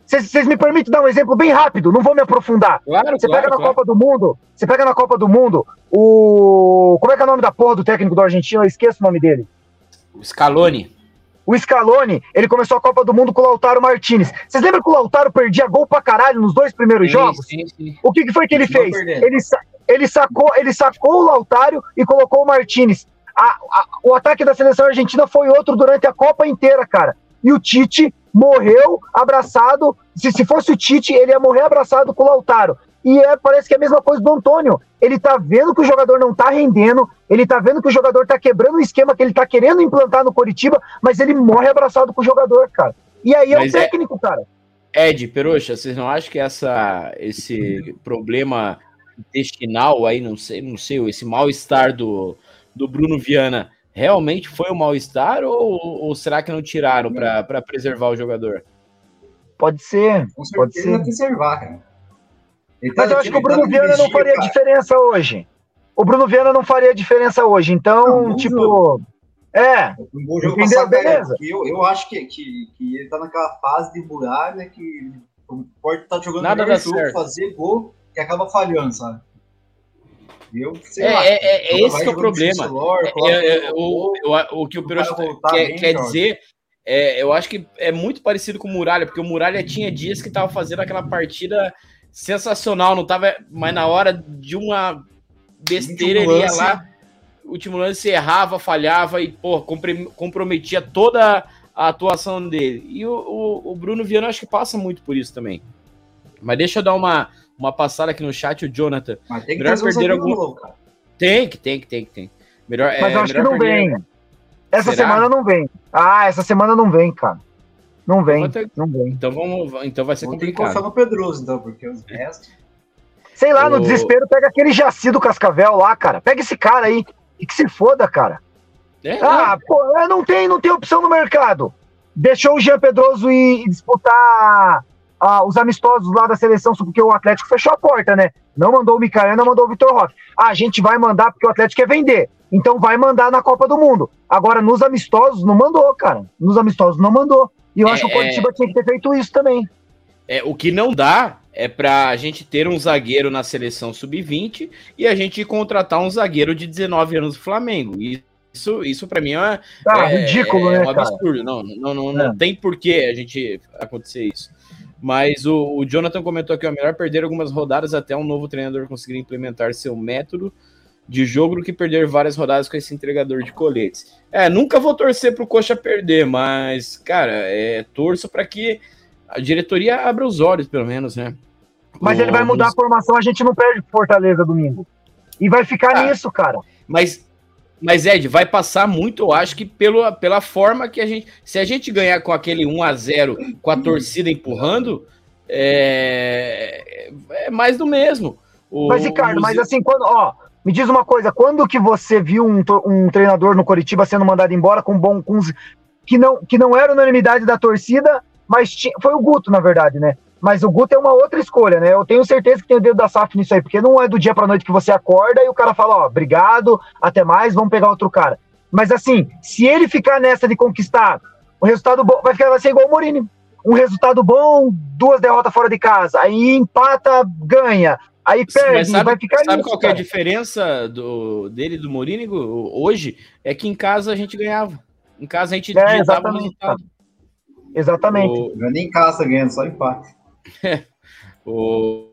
Vocês me permitem dar um exemplo bem rápido, não vou me aprofundar. Claro, Você claro, pega na claro. Copa do Mundo, você pega na Copa do Mundo o. Como é que é o nome da porra do técnico do Argentina? Eu esqueço o nome dele. O Scaloni. O Scaloni, ele começou a Copa do Mundo com o Lautaro Martinez. Vocês lembram que o Lautaro perdia gol pra caralho nos dois primeiros jogos? Sim, sim. O que, que foi que ele fez? Ele, sa- ele, sacou, ele sacou o Lautaro e colocou o Martinez. A- a- o ataque da seleção argentina foi outro durante a Copa inteira, cara. E o Tite morreu abraçado. Se, se fosse o Tite, ele ia morrer abraçado com o Lautaro. E é, parece que é a mesma coisa do Antônio. Ele tá vendo que o jogador não tá rendendo, ele tá vendo que o jogador tá quebrando o esquema que ele tá querendo implantar no Coritiba, mas ele morre abraçado com o jogador, cara. E aí é Mas o é- técnico, cara. Ed, Peroxa, vocês não acham que essa, esse problema intestinal aí, não sei, não sei, esse mal-estar do, do Bruno Viana realmente foi um mal-estar ou, ou será que não tiraram para preservar o jogador? Pode ser. Com Pode certeza ser. vai preservar, cara. Ele tá- Mas eu acho que o tá Bruno no Viana não faria cara. diferença hoje. O Bruno Viana não faria diferença hoje. Então, Não, tipo. jogo. É, Um bom jogo Entendeu? cara, Beleza. eu, eu acho que, que, que ele tá naquela fase de muralha que pode estar jogando Nada melhor jogo, certo. fazer gol e acaba falhando, sabe? Eu sei É, lá. é, é, esse que é o problema. É, é, o, o, o que o o voltar quer, quer dizer, é, eu acho que é muito parecido com o Muralha, porque o Muralha tinha dias que tava fazendo aquela partida sensacional, não tava, mas na hora de uma besteira ele ia lá, último lance errava, falhava e pô, comprometia toda a atuação dele. E o, o, o Bruno Viana acho que passa muito por isso também. Mas deixa eu dar uma, uma passada aqui no chat, o Jonathan. Mas tem que melhor perder algum- novo, cara. Tem que, tem que, tem que, tem. Melhor, mas é, eu acho que não perder- vem. Essa Será? semana não vem. Ah, essa semana não vem, cara. Não vem, ter- não vem. Então vamos, então vai ser Vou ter que confiar complicado. no Pedroso, então, porque os restos. Sei lá, no desespero, pega aquele Jaci do Cascavel lá, cara. Pega esse cara aí. E que se foda, cara. É, Ah, pô, é, não tem, não tem opção no mercado. Deixou o Jean Pedroso ir, ir disputar ah, os amistosos lá da seleção, porque o Atlético fechou a porta, né? Não mandou o Micael, não mandou o Vitor Roque. Ah, a gente vai mandar porque o Atlético quer vender. Então vai mandar na Copa do Mundo. Agora, nos amistosos, não mandou, cara. Nos amistosos não mandou. E eu É, acho que o Curitiba tinha que ter feito isso também. É, o que não dá é pra gente ter um zagueiro na seleção sub-20 e a gente contratar um zagueiro de 19 anos do Flamengo. Isso, isso para mim é, Tá, é, ridículo, é né, um cara? absurdo. Não, não, não, É. não tem por que a gente acontecer isso. Mas o, o Jonathan comentou que é melhor perder algumas rodadas até um novo treinador conseguir implementar seu método de jogo do que perder várias rodadas com esse entregador de coletes. É, nunca vou torcer pro Coxa perder, mas, cara, é, torço para que a diretoria abra os olhos, pelo menos, né? Mas O- ele vai mudar a formação, a gente não perde Fortaleza domingo. E vai ficar Ah. nisso, cara. Mas, mas Ed, vai passar muito, eu acho que pelo, pela forma que a gente. Se a gente ganhar com aquele 1 a 0 com a torcida empurrando, é, é mais do mesmo. O- Mas, Ricardo, mas assim, quando, ó, me diz uma coisa, quando que você viu um, um treinador no Coritiba sendo mandado embora com bom com que não que não era unanimidade da torcida, mas ti- foi o Guto, na verdade, né? Mas o Guto é uma outra escolha, né? Eu tenho certeza que tem o dedo da SAF nisso aí, porque não é do dia pra noite que você acorda e o cara fala, ó, obrigado, até mais, vamos pegar outro cara. Mas assim, se ele ficar nessa de conquistar o resultado bom, vai, ficar, vai ser igual o Mourinho. Um resultado bom, duas derrotas fora de casa, aí empata, ganha, aí perde, Mas sabe, vai ficar sabe nisso, qual que é a diferença do, dele e do Morínigo hoje? É que em casa a gente ganhava. Em casa a gente É, o exatamente, resultado. Exatamente. O, é nem caça ganhando, só empate. o,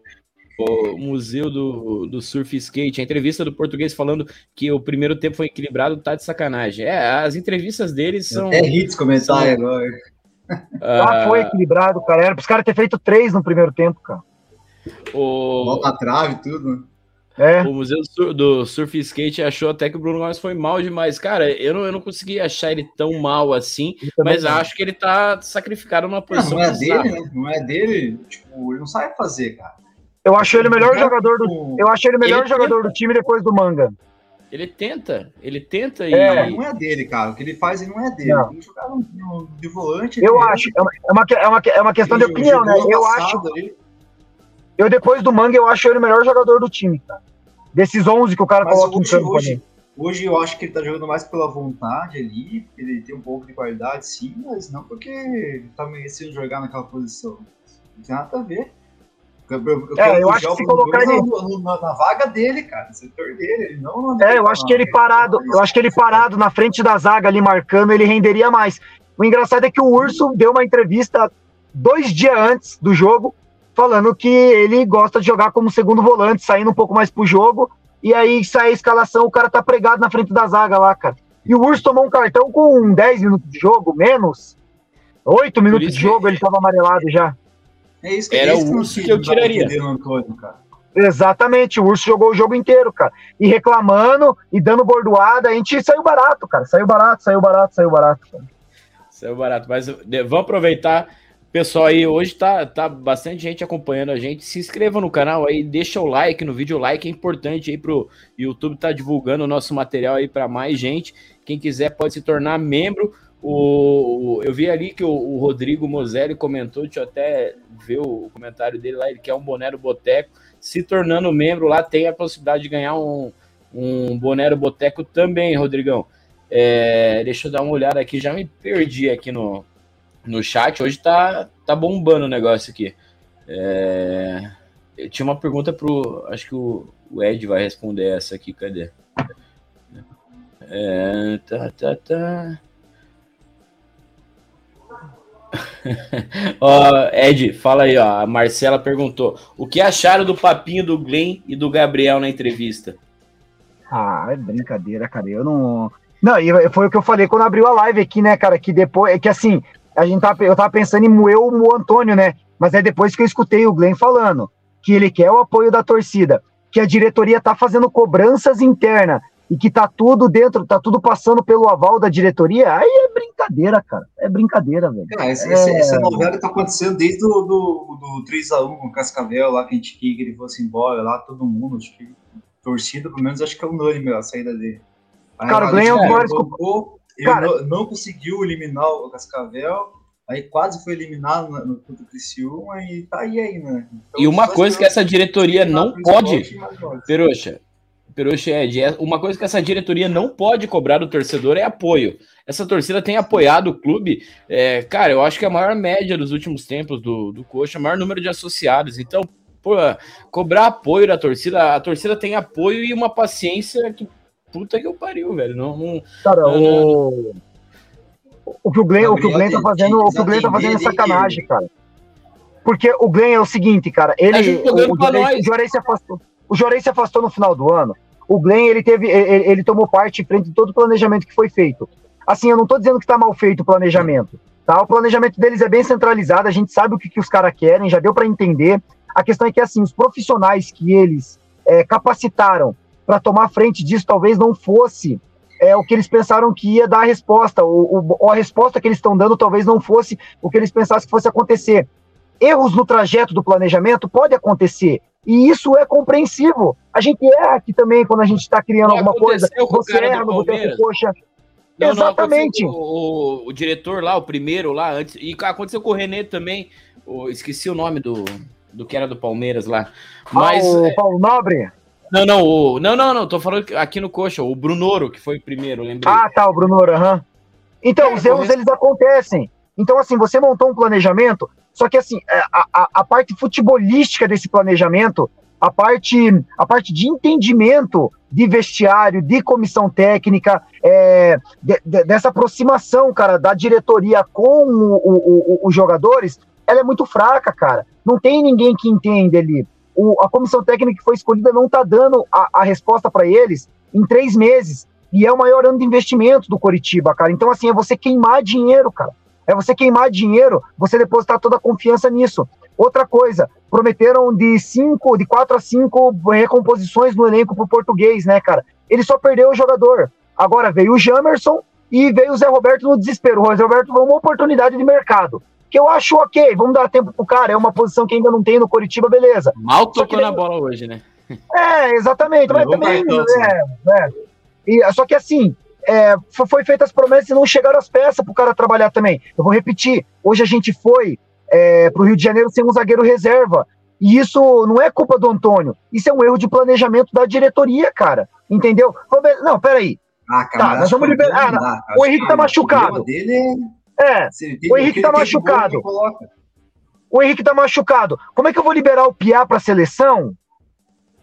o museu do, do surf skate, a entrevista do português falando que o primeiro tempo foi equilibrado, tá de sacanagem. É, as entrevistas deles são. Até hits comentário agora. Ah, foi equilibrado, cara. Era pros caras ter feito três no primeiro tempo, cara. o, Volta na trave tudo. Né? É. o museu do, sur- do surf skate achou até que o Bruno Gomes foi mal demais. Cara, eu não, eu não consegui achar ele tão mal assim, mas acho que ele tá sacrificado numa Não, posição não é bizarra. dele, né? Não é dele. Tipo, ele não sabe fazer, cara. Eu acho ele o melhor Não, jogador do. Eu acho ele melhor Ele jogador tenta. do time depois do Manga. Ele tenta, ele tenta e. É. Não é dele, cara. O que ele faz ele não é dele. Não. Ele tem que jogar no, no- de volante. Eu ele- acho. É uma, é uma, é uma, é questão de ele opinião, né? Eu acho. ali, Eu, depois do Manga, eu acho ele o melhor jogador do time, cara. Desses 11 que o cara Mas coloca em hoje, campo hoje, ali. hoje eu acho que ele tá jogando mais pela vontade ali, ele tem um pouco de qualidade, sim, mas não porque tá merecendo jogar naquela posição. Não tem nada a ver. Eu, eu, eu É, eu acho que se colocar ele- na, na vaga dele, cara, no setor dele, ele não na É, eu acho que ele parado, eu acho que ele parado na frente da zaga ali marcando, ele renderia mais. O engraçado é que o Urso deu uma entrevista dois dias antes do jogo, falando que ele gosta de jogar como segundo volante, saindo um pouco mais pro jogo, e aí sai a escalação, o cara tá pregado na frente da zaga lá, cara. E o Urso tomou um cartão com 10 minutos de jogo, menos. 8 minutos de jogo, ele tava amarelado já. É isso que, Era é isso o não Urso que eu tiraria. Antônio, cara. Exatamente, o Urso jogou o jogo inteiro, cara. E reclamando e dando bordoada, a gente saiu barato, cara. Saiu barato, saiu barato, saiu barato. Cara. Saiu barato, mas vamos aproveitar. Pessoal aí, hoje tá, tá bastante gente acompanhando a gente. Se inscreva no canal aí, deixa o like no vídeo. O like é importante aí pro YouTube tá divulgando o nosso material aí para mais gente. Quem quiser pode se tornar membro. O, o- eu vi ali que o, o Rodrigo Moselli comentou, deixa eu até ver o comentário dele lá, ele quer um boné do Boteco. Se tornando membro lá, tem a possibilidade de ganhar um, um boné do Boteco também, Rodrigão. É, deixa eu dar uma olhada aqui, já me perdi aqui no, no chat. Hoje tá, tá bombando o negócio aqui. É, eu tinha uma pergunta pro. Acho que o, o Ed vai responder essa aqui, cadê? É, tá, tá, tá. ó, Ed, fala aí, ó. A Marcela perguntou: o que acharam do papinho do Glenn e do Gabriel na entrevista? Ah, é brincadeira, cara. Eu não. Não, e foi o que eu falei quando abriu a live aqui, né, cara? Que depois. É que assim, a gente tava, eu tava pensando em moer o Antônio, né? Mas é depois que eu escutei o Glenn falando que ele quer o apoio da torcida, que a diretoria tá fazendo cobranças internas, e que tá tudo dentro, tá tudo passando pelo aval da diretoria, aí é brincadeira, cara. É brincadeira, velho. Cara, esse, é... essa novela tá acontecendo desde o do, do, do 3x1 com o Cascavel lá, que a gente que ele fosse embora lá, todo mundo, acho que torcida, pelo menos acho que é unânime a saída dele. Aí, cara, ganha o maiores... Ele cara... não, não, conseguiu eliminar o Cascavel, aí quase foi eliminado no, no contra o Criciúma e tá aí aí, né? Então, e uma coisa que essa diretoria não pode, Peruxa, Peruxa, é, uma coisa que essa diretoria não pode cobrar do torcedor é apoio. Essa torcida tem apoiado o clube, é, cara, eu acho que é a maior média dos últimos tempos do, do Coxa, o maior número de associados. Então, pô, cobrar apoio da torcida, a torcida tem apoio e uma paciência que puta que eu pariu, velho. Não, não Cara, não, o... o que o Glenn, o que o Glenn tá fazendo, o que o Glenn tá fazendo é sacanagem, cara. Porque o Glenn é o seguinte, cara, ele o, o, Jorei, o Jorei se afastou. O Jorei se afastou no final do ano. O Glenn, ele teve ele, ele tomou parte em frente de todo o planejamento que foi feito. Assim, eu não tô dizendo que tá mal feito o planejamento, tá? O planejamento deles é bem centralizado, a gente sabe o que, que os caras querem, já deu para entender. A questão é que assim, os profissionais que eles é, capacitaram para tomar frente disso talvez não fosse é, o que eles pensaram que ia dar a resposta, ou, ou a resposta que eles estão dando talvez não fosse o que eles pensassem que fosse acontecer. Erros no trajeto do planejamento pode acontecer, e isso é compreensível. A gente erra aqui também quando a gente está criando alguma coisa. Você erra no boteco, poxa. Não, Exatamente. Não, o, o, diretor lá, o primeiro lá, antes. E aconteceu com o Renê também. O, esqueci o nome do, do que era do Palmeiras lá. Mas, ah, o Paulo Nobre? Não, não, o, não, não, não, tô falando aqui no coxa, o Brunoro, que foi o primeiro, lembrei. Ah, tá, o Brunoro, aham. Uhum. Então, é, os erros, eles acontecem. Então, assim, você montou um planejamento, só que, assim, é, a, a, a, parte futebolística desse planejamento, a parte, a parte de entendimento de vestiário, de comissão técnica, é, de, de, dessa aproximação, cara, da diretoria com o, o, o, os jogadores, ela é muito fraca, cara. Não tem ninguém que entenda ali o, a comissão técnica que foi escolhida não está dando a, a resposta para eles em três meses. E é o maior ano de investimento do Coritiba, cara. Então, assim, é você queimar dinheiro, cara. É você queimar dinheiro, você depositar toda a confiança nisso. Outra coisa, prometeram de cinco, de quatro a cinco recomposições no elenco pro português, né, cara? Ele só perdeu o jogador. Agora veio o Jamerson e veio o Zé Roberto no desespero. O Zé Roberto foi uma oportunidade de mercado que eu acho ok, vamos dar tempo pro cara, é uma posição que ainda não tem no Curitiba, beleza. Mal tocou na bola hoje, né? É, exatamente, mas também, é, é, e, só que assim, é, foi feitas as promessas e não chegaram as peças pro cara trabalhar também. Eu vou repetir, hoje a gente foi é, pro Rio de Janeiro sem um zagueiro reserva, e isso não é culpa do Antônio, isso é um erro de planejamento da diretoria, cara, entendeu? Não, peraí. Ah, cara, tá, nós vamos liberar. Ah, o Henrique tá machucado. Dele é o Henrique tá machucado. O Henrique tá machucado. Como é que eu vou liberar o Piá pra seleção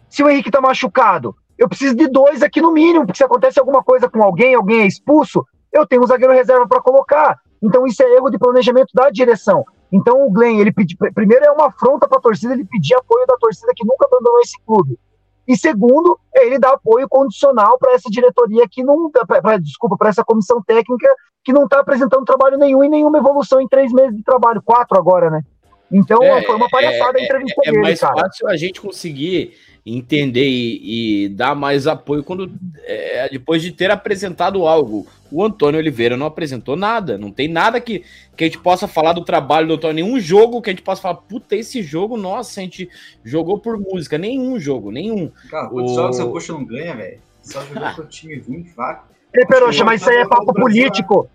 se o Henrique tá machucado? Eu preciso de dois aqui no mínimo, porque se acontece alguma coisa com alguém, alguém é expulso, eu tenho um zagueiro reserva para colocar. Então isso é erro de planejamento da direção. Então o Glenn, ele pedi, primeiro é uma afronta para a torcida, ele pedir apoio da torcida que nunca abandonou esse clube. E segundo, ele dá apoio condicional para essa diretoria que não, desculpa, para essa comissão técnica que não está apresentando trabalho nenhum e nenhuma evolução em três meses de trabalho, quatro agora, né? Então é, foi uma palhaçada é, a entrevista é, é dele, mais cara. fácil a gente conseguir entender e, e dar mais apoio quando é, depois de ter apresentado algo. O Antônio Oliveira não apresentou nada, não tem nada que, que a gente possa falar do trabalho do Antônio, nenhum jogo que a gente possa falar, puta, esse jogo, nossa, a gente jogou por música, nenhum jogo, nenhum. Cara, quantos o... jogos seu coxa não ganha, velho? Só jogou com o time fraco. Ei, Peroxa, mas isso aí é papo político.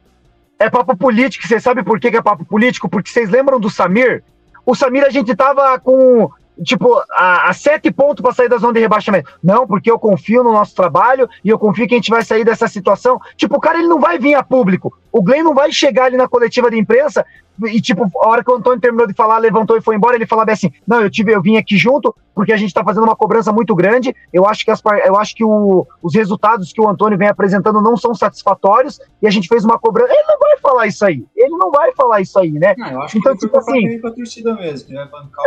É papo político, você sabe por que é papo político? Porque vocês lembram do Samir? O Samir a gente tava com tipo, a, a sete pontos para sair da zona de rebaixamento. Não, porque eu confio no nosso trabalho e eu confio que a gente vai sair dessa situação. Tipo, o cara ele não vai vir a público. O Glenn não vai chegar ali na coletiva de imprensa e, tipo, a hora que o Antônio terminou de falar, levantou e foi embora, ele falava assim: Não, eu tive, eu vim aqui junto, porque a gente está fazendo uma cobrança muito grande. Eu acho que, as, eu acho que o, os resultados que o Antônio vem apresentando não são satisfatórios, e a gente fez uma cobrança. Ele não vai falar isso aí. Ele não vai falar isso aí, né? Não, então, tipo assim. Mesmo,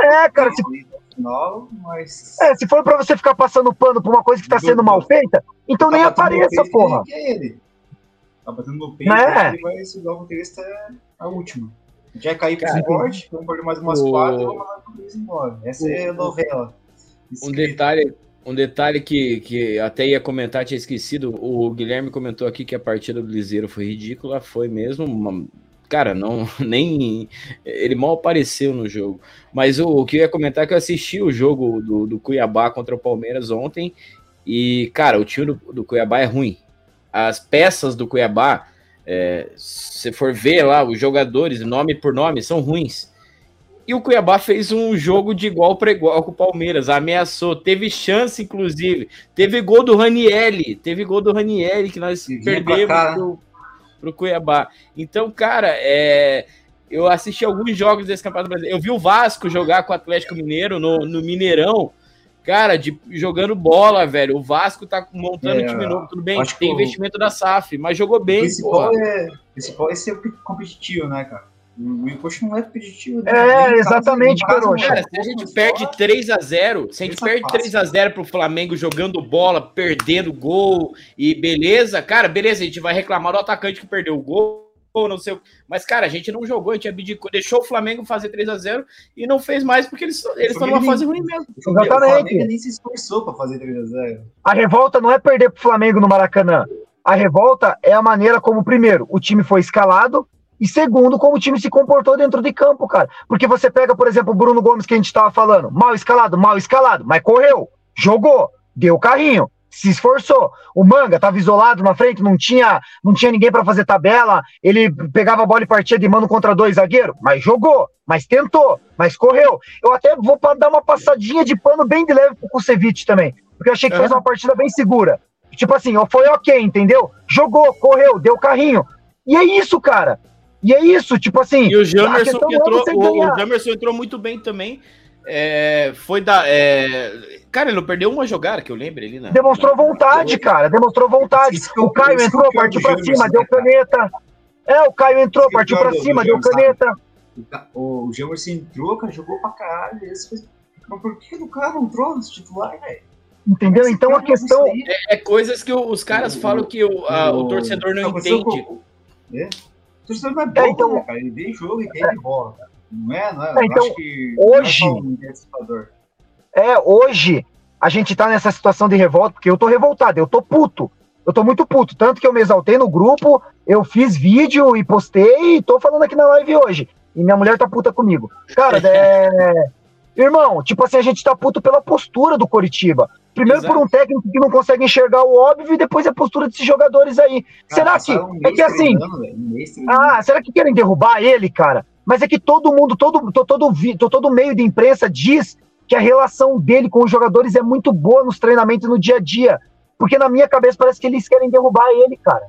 é, cara, se, final, mas. É, se for pra você ficar passando pano por uma coisa que tá sendo mal feita, então tá nem apareça, porra. É ele. Tá batendo no peito, é. ele vai se dar até a última. Já cair pro esporte, vamos perder mais umas o... quatro e vamos mandar o Luiz embora. Essa o... é a novela. Um detalhe, Um detalhe que, que até ia comentar, tinha esquecido. O Guilherme comentou aqui que a partida do Liseiro foi ridícula. Foi mesmo. Uma, cara, não nem. Ele mal apareceu no jogo. Mas o, o, que eu ia comentar é que eu assisti o jogo do, do Cuiabá contra o Palmeiras ontem. E, cara, o time do, do Cuiabá é ruim. As peças do Cuiabá, é, se for ver lá, os jogadores, nome por nome, são ruins. E o Cuiabá fez um jogo de igual para igual com o Palmeiras, ameaçou, teve chance, inclusive. Teve gol do Ranielli, teve gol do Ranielli que nós perdemos cá, pro, pro Cuiabá. Então, cara, é, eu assisti alguns jogos desse Campeonato Brasileiro. Eu vi o Vasco jogar com o Atlético Mineiro no, no Mineirão. Cara, de, jogando bola, velho. O Vasco tá montando é, time novo, tudo bem. Tem investimento da SAF, mas jogou bem. O principal, é, principal é ser competitivo, né, cara? O Wilcox não é competitivo. Né? É, exatamente, Caroxa. Cara, se a gente perde 3 a 0 se a gente perde 3 a 0 pro Flamengo jogando bola, perdendo gol e beleza, cara, beleza, a gente vai reclamar do atacante que perdeu o gol, ou não sei o Mas, cara, a gente não jogou, a gente abdicou, deixou o Flamengo fazer 3 a 0 e não fez mais porque eles, eles estão numa fase ruim mesmo. Exatamente. O Flamengo nem se esforçou para fazer 3 a 0 A revolta não é perder pro Flamengo no Maracanã. A revolta é a maneira como, primeiro, o time foi escalado, e segundo, como o time se comportou dentro de campo, cara. Porque você pega, por exemplo, o Bruno Gomes que a gente estava falando, mal escalado, mal escalado, mas correu, jogou, deu carrinho, se esforçou. O Manga estava isolado na frente, não tinha, não tinha ninguém para fazer tabela. Ele pegava a bola e partia de mano contra dois zagueiros, mas jogou, mas tentou, mas correu. Eu até vou dar uma passadinha de pano bem de leve pro Kusevich também, porque eu achei que fez uma partida bem segura. Tipo assim, foi ok, entendeu? Jogou, correu, deu carrinho. E é isso, cara. E é isso, tipo assim. E o Jamerson, é entrou, o, o Jamerson entrou muito bem também. É, foi da. É... Cara, ele não perdeu uma jogada que eu lembro ali, né? Demonstrou vontade, cara. Demonstrou vontade. O Caio entrou, partiu pra cima, deu caneta. É, o Caio entrou, partiu pra cima, deu caneta. O Jamerson entrou, cara, jogou pra caralho. Mas por que o cara não entrou no titular, velho? Entendeu? Então a questão. É, é, coisas que os caras falam que o, a, o torcedor não entende. É? O torcedor não é bom, é, então, né, cara? Ele vê jogo e tem é, bola, cara. Não é, não é? é então, hoje, é, hoje a gente tá nessa situação de revolta, porque eu tô revoltado, eu tô puto. Eu tô muito puto, tanto que eu me exaltei no grupo, eu fiz vídeo e postei e tô falando aqui na live hoje. E minha mulher tá puta comigo. Cara, é... Irmão, tipo assim, a gente tá puto pela postura do Coritiba. Primeiro Exato. por um técnico que não consegue enxergar o óbvio e depois a postura desses jogadores aí. Cara, será que. Um é que assim. ah, será que querem derrubar ele, cara? Mas é que todo mundo, todo, todo, todo, todo meio de imprensa diz que a relação dele com os jogadores é muito boa nos treinamentos no dia a dia. Porque na minha cabeça parece que eles querem derrubar ele, cara.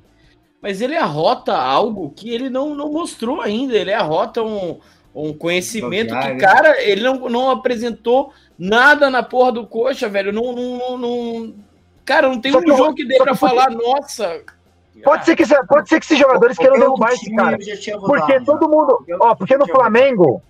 Mas ele arrota algo que ele não, não mostrou ainda. Ele arrota um, um conhecimento que, cara, ele não, não apresentou nada na porra do coxa, velho. Não, não, não... Cara, não tem um que jogo que dê pra falar, nossa. Pode ser que, pode ser que esses jogadores queiram derrubar esse cara. Porque todo mundo. Ó, porque no Flamengo.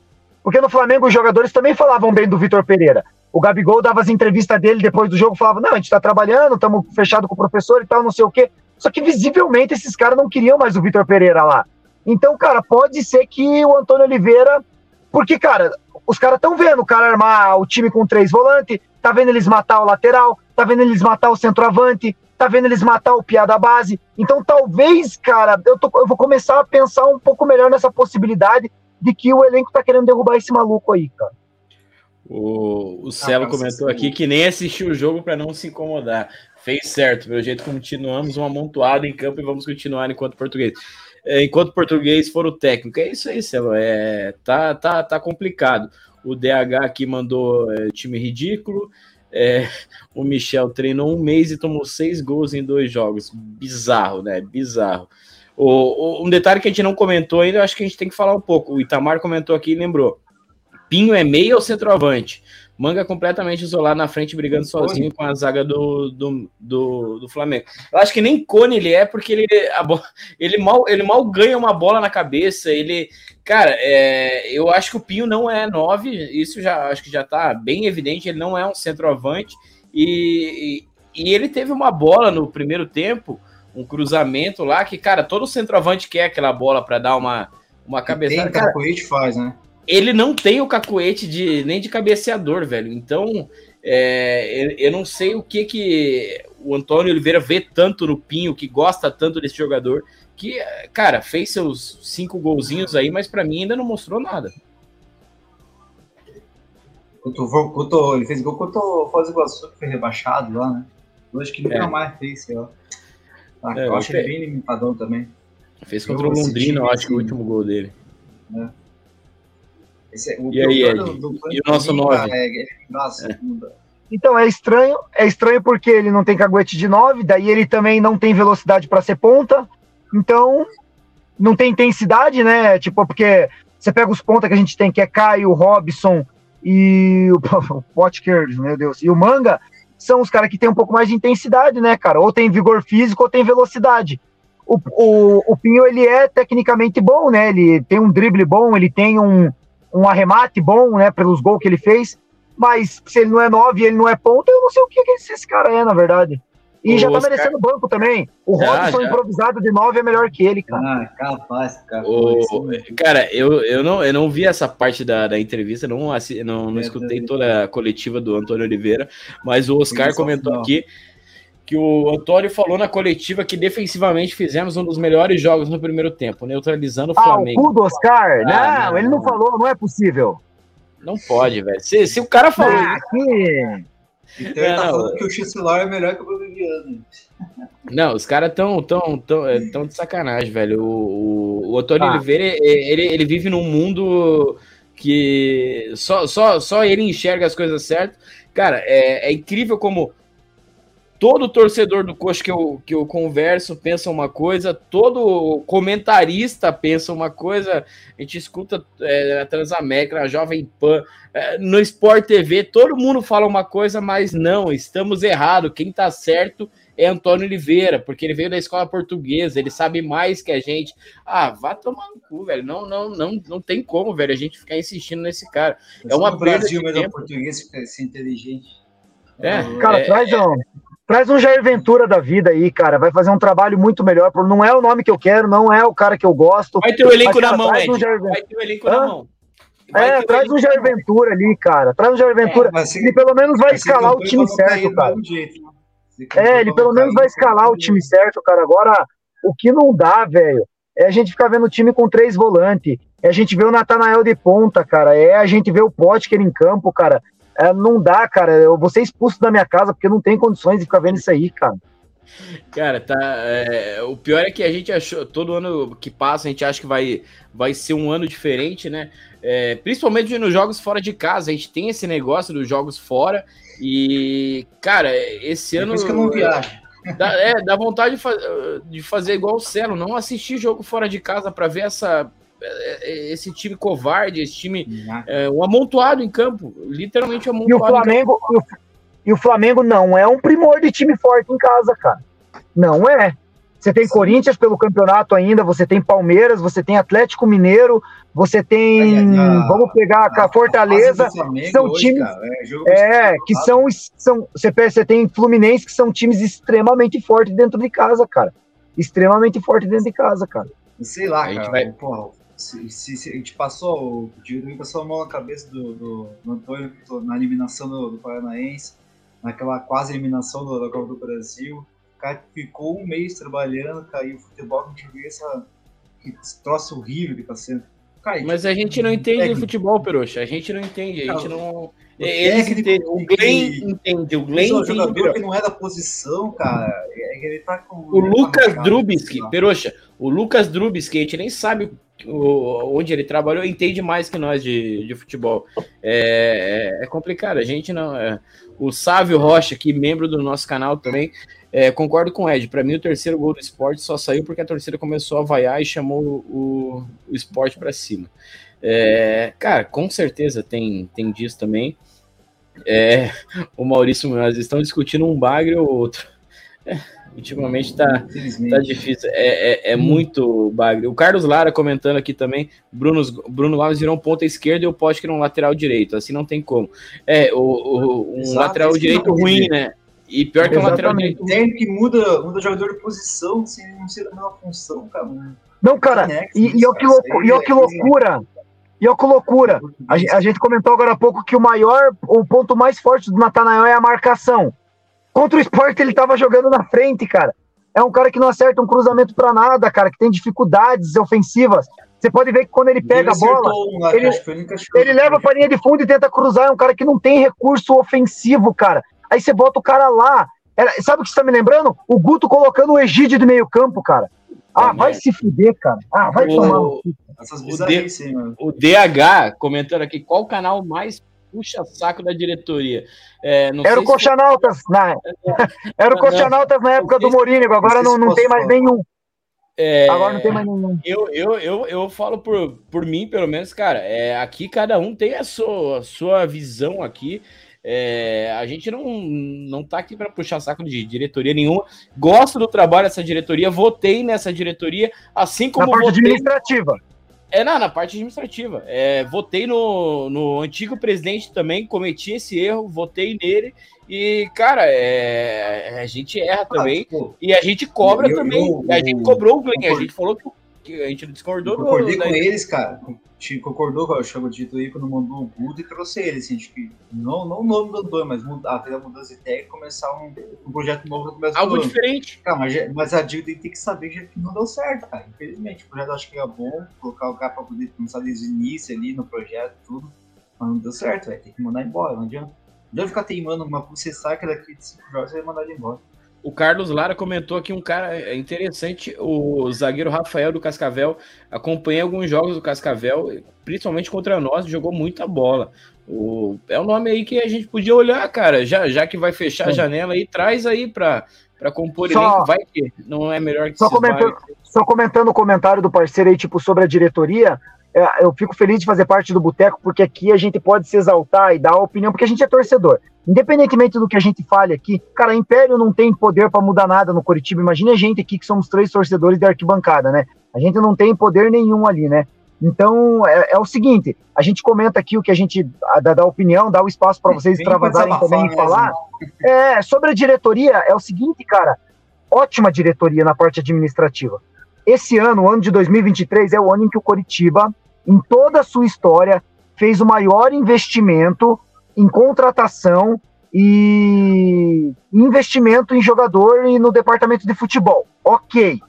Porque no Flamengo os jogadores também falavam bem do Vitor Pereira. O Gabigol dava as entrevistas dele depois do jogo, falava: Não, a gente tá trabalhando, estamos fechado com o professor e tal, não sei o quê. Só que visivelmente esses caras não queriam mais o Vitor Pereira lá. Então, cara, pode ser que o Antônio Oliveira. Porque, cara, os caras estão vendo o cara armar o time com três volantes, tá vendo eles matar o lateral, tá vendo eles matar o centroavante, tá vendo eles matar o piá da base. Então, talvez, cara, eu, tô, eu vou começar a pensar um pouco melhor nessa possibilidade de que o elenco tá querendo derrubar esse maluco aí, cara. O, o Celo ah, comentou aqui que nem assistiu o jogo para não se incomodar. Fez certo, pelo jeito continuamos um amontoado em campo e vamos continuar enquanto português. É, enquanto português for o técnico. É isso aí, Celo. É, tá, tá, tá complicado. O DH aqui mandou é, time ridículo. É, o Michel treinou um mês e tomou seis gols em dois jogos. Bizarro, né? Bizarro. O, o, um detalhe que a gente não comentou ainda, acho que a gente tem que falar um pouco. O Itamar comentou aqui e lembrou. Pinho é meio ou centroavante? Manga completamente isolado na frente, brigando sozinho com a zaga do, do, do, do, Flamengo. Eu acho que nem Cone ele é, porque ele, a, ele, mal, ele mal ganha uma bola na cabeça. Ele, cara, é, eu acho que o Pinho não é nove, isso já acho que já tá bem evidente. Ele não é um centroavante e, e, e ele teve uma bola no primeiro tempo, um cruzamento lá que, cara, todo centroavante quer aquela bola para dar uma, uma cabeçada. Tem, cara, faz, né? Ele não tem o cacuete de, nem de cabeceador, velho. Então, É, eu não sei o que que o Antônio Oliveira vê tanto no Pinho, que gosta tanto desse jogador, que, cara, fez seus cinco golzinhos aí, mas para mim ainda não mostrou nada. Quanto, ele fez gol contra o Foz do Iguaçu, que foi rebaixado lá, né? Eu acho que nunca é. mais fez, sei lá. Ah, é, eu acho ele bem limitadão também. Fez contra eu o Londrina, eu acho que o último gol dele. É. Esse, é, o e aí, Ed? Do, do e o nosso 9? É, nossa, é. Então, é estranho, é estranho porque ele não tem caguete de 9, daí ele também não tem velocidade para ser ponta, então não tem intensidade, né? Tipo, porque você pega os pontas que a gente tem, que é Caio, Robson e o, o Potker, meu Deus, e o Manga, são os caras que tem um pouco mais de intensidade, né, cara? Ou tem vigor físico ou tem velocidade. O, o, o Pinho, ele é tecnicamente bom, né? Ele tem um drible bom, ele tem um, um arremate bom, né, pelos gols que ele fez. Mas se ele não é 9 e ele não é ponta, eu não sei o que, que esse cara é, na verdade. E o já tá Oscar... merecendo banco também. O Robson improvisado de 9 é melhor que ele, cara. Ah, capaz, cara. O... Cara, eu, eu, não, eu não vi essa parte da, da entrevista, não, assi... não, não é, escutei toda a coletiva do Antônio Oliveira, mas o Oscar comentou aqui que o Antônio falou na coletiva que defensivamente fizemos um dos melhores jogos no primeiro tempo, neutralizando o Flamengo. Ah, o cu do Oscar? Ah, não, não, ele não falou, não é possível. Não pode, velho. Se, se o cara falou. Ah, que... Então ele tá falando que o X-Celular é melhor que o Boliviano. Não, os caras tão, tão, tão, é, tão de sacanagem, velho. O, o, o Antônio ah. Oliveira, ele, ele vive num mundo que só, só, só ele enxerga as coisas certas. Cara, é, é incrível como todo torcedor do Coxa que eu, que eu converso pensa uma coisa, todo comentarista pensa uma coisa, a gente escuta é, a Transamérica, a Jovem Pan, é, no Sport TV, todo mundo fala uma coisa, mas não, estamos errados, quem tá certo é Antônio Oliveira, porque ele veio da escola portuguesa, ele sabe mais que a gente. Ah, vá tomar no cu, velho. Não, não, não, não tem como, velho, a gente ficar insistindo nesse cara. É uma perda Brasil, de mas tempo. português fica ser inteligente. É, cara, é, traz um, Traz um Jair Ventura da vida aí, cara. Vai fazer um trabalho muito melhor. Não é o nome que eu quero, não é o cara que eu gosto. Vai ter o elenco mas, cara, na mão, Ed. Um Jair... Vai ter o elenco Hã? na mão. Vai é, traz um Jair Ventura ali, cara. Traz um Jair Ventura. É, ele pelo menos vai escalar o time certo, cara. Né? É, ele pelo menos vai escalar o time certo, cara. Agora, o que não dá, velho, é a gente ficar vendo o time com três volantes. É a gente ver o Natanael de ponta, cara. É a gente ver o Potker em campo, cara. É, não dá, cara. Eu vou ser expulso da minha casa porque não tem condições de ficar vendo isso aí, cara. Cara, tá. É, o pior é que a gente achou, todo ano que passa, a gente acha que vai, vai ser um ano diferente, né? É, principalmente nos jogos fora de casa. A gente tem esse negócio dos jogos fora. E, cara, esse ano. É por isso que eu não viajo. Dá, é, dá vontade de, fa de fazer igual o Celo, não assistir jogo fora de casa para ver essa esse time covarde, esse time é, um amontoado em campo, literalmente amontoado. E o Flamengo, e o, e o Flamengo não é um primor de time forte em casa, cara. Não é. Você tem Sim. Corinthians pelo campeonato ainda, você tem Palmeiras, você tem Atlético Mineiro, você tem. É, vamos pegar a, a Fortaleza. São hoje, times. Cara, é, é que são, são. Você, você tem Fluminense, que são times extremamente fortes dentro de casa, cara. Extremamente fortes dentro de casa, cara. Sei lá, a cara. Vai... Porra, se, se, se, a gente passou, o Diego passou a mão na cabeça do, do, do Antônio na eliminação do, do, Paranaense, naquela quase eliminação da Copa do Brasil. O cara ficou um mês trabalhando, caiu o futebol, a gente viu essa, esse troço horrível que tá sendo. Mas a gente não entende técnico. futebol, Peruxa. A gente não entende, a gente não. Eles entendem, o Glenn entende, o Glenn entende. jogador que não é da posição, cara, é ele tá com. O Lucas Drubisky, Peruxa, o Lucas Drubisky, a gente nem sabe onde ele trabalhou, entende mais que nós de, de futebol. É, é, é complicado, a gente não. É, o Sávio Rocha, aqui, membro do nosso canal também, é, concordo com o Ed. Para mim, o terceiro gol do esporte só saiu porque a torcida começou a vaiar e chamou o, o esporte para cima. É, cara, com certeza tem, tem disso também. É, o Maurício nós estão discutindo um bagre ou outro. É, Ultimamente tá, tá difícil. É, é, é, muito bagre. O Carlos Lara comentando aqui também. Bruno, Bruno Gomes virou um ponta esquerda e o Pote que um lateral direito. Assim não tem como. É, o, o um Exato, lateral direito ruim, né? E pior que é um lateral direito. Tem que muda, muda jogador de posição sem não ser da mesma função, cara. Não, cara, e, e, ó que, louco, e ó que loucura. E olha que loucura. A, a, gente comentou agora há pouco que o maior, o ponto mais forte do Natanael é a marcação. Contra o esporte, ele tava jogando na frente, cara. É um cara que não acerta um cruzamento para nada, cara, que tem dificuldades ofensivas. Você pode ver que quando ele pega ele a bola, ele, ele leva a linha de fundo e tenta cruzar. É um cara que não tem recurso ofensivo, cara. Aí você bota o cara lá. Era, sabe o que você tá me lembrando? O Guto colocando o Egídio de meio campo, cara. Ah, vai se fuder, cara. Ah, vai o, tomar. O, o, DH comentando aqui, qual o canal mais puxa-saco da diretoria? É, era o Coxanautas, se... na... era o Coxanautas na época do Morínigo, agora não, não tem mais nenhum. É, Agora não tem mais nenhum. Eu, eu, eu, eu falo por, por mim, pelo menos, cara. É, aqui cada um tem a sua, a sua visão aqui. É, a gente não, não tá aqui para puxar saco de diretoria nenhuma. Gosto do trabalho dessa diretoria, votei nessa diretoria, assim como. Na parte votei... administrativa. É, não, na parte administrativa. É, votei no, no antigo presidente também, cometi esse erro, votei nele. E, cara, é, a gente erra também. Ah, e a gente cobra eu, também. Eu, eu, a gente cobrou o Glenn, a gente falou que que a gente discordou. Eu concordei do, com eles, cara. Concordou com o chama de aí quando mandou o Guto e trouxe eles. Assim, que não, não o nome do dois, mas a, a mudança de técnico começar um, um projeto novo no começo Algo diferente. Cara, mas, mas a dívida tem que saber que não deu certo, cara. Infelizmente, o projeto acho que é bom, colocar o cara pra poder começar desde o início ali no projeto, tudo. Mas não deu certo, vai ter que mandar embora, não adianta. Não adianta ficar teimando, mas você sabe que daqui de cinco jogos você vai mandar ele embora. O Carlos Lara comentou aqui um cara interessante, o zagueiro Rafael do Cascavel. Acompanhei alguns jogos do Cascavel, principalmente contra nós, jogou muita bola. O, é um nome aí que a gente podia olhar, cara, já, já que vai fechar Sim. a janela aí, traz aí para para compor só, elenco, vai que não é melhor que só comentando, só comentando o comentário do parceiro aí, tipo, sobre a diretoria, é, eu fico feliz de fazer parte do Boteco, porque aqui a gente pode se exaltar e dar opinião, porque a gente é torcedor. Independentemente do que a gente fale aqui, cara, Império não tem poder para mudar nada no Curitiba. Imagina a gente aqui que somos três torcedores de arquibancada, né? A gente não tem poder nenhum ali, né? Então é, é o seguinte: a gente comenta aqui o que a gente dá, dá opinião, dá o espaço para vocês extravasarem também e falar. É, sobre a diretoria, é o seguinte, cara, ótima diretoria na parte administrativa. Esse ano, o ano de 2023, é o ano em que o Coritiba em toda a sua história, fez o maior investimento em contratação e investimento em jogador e no departamento de futebol. Ok.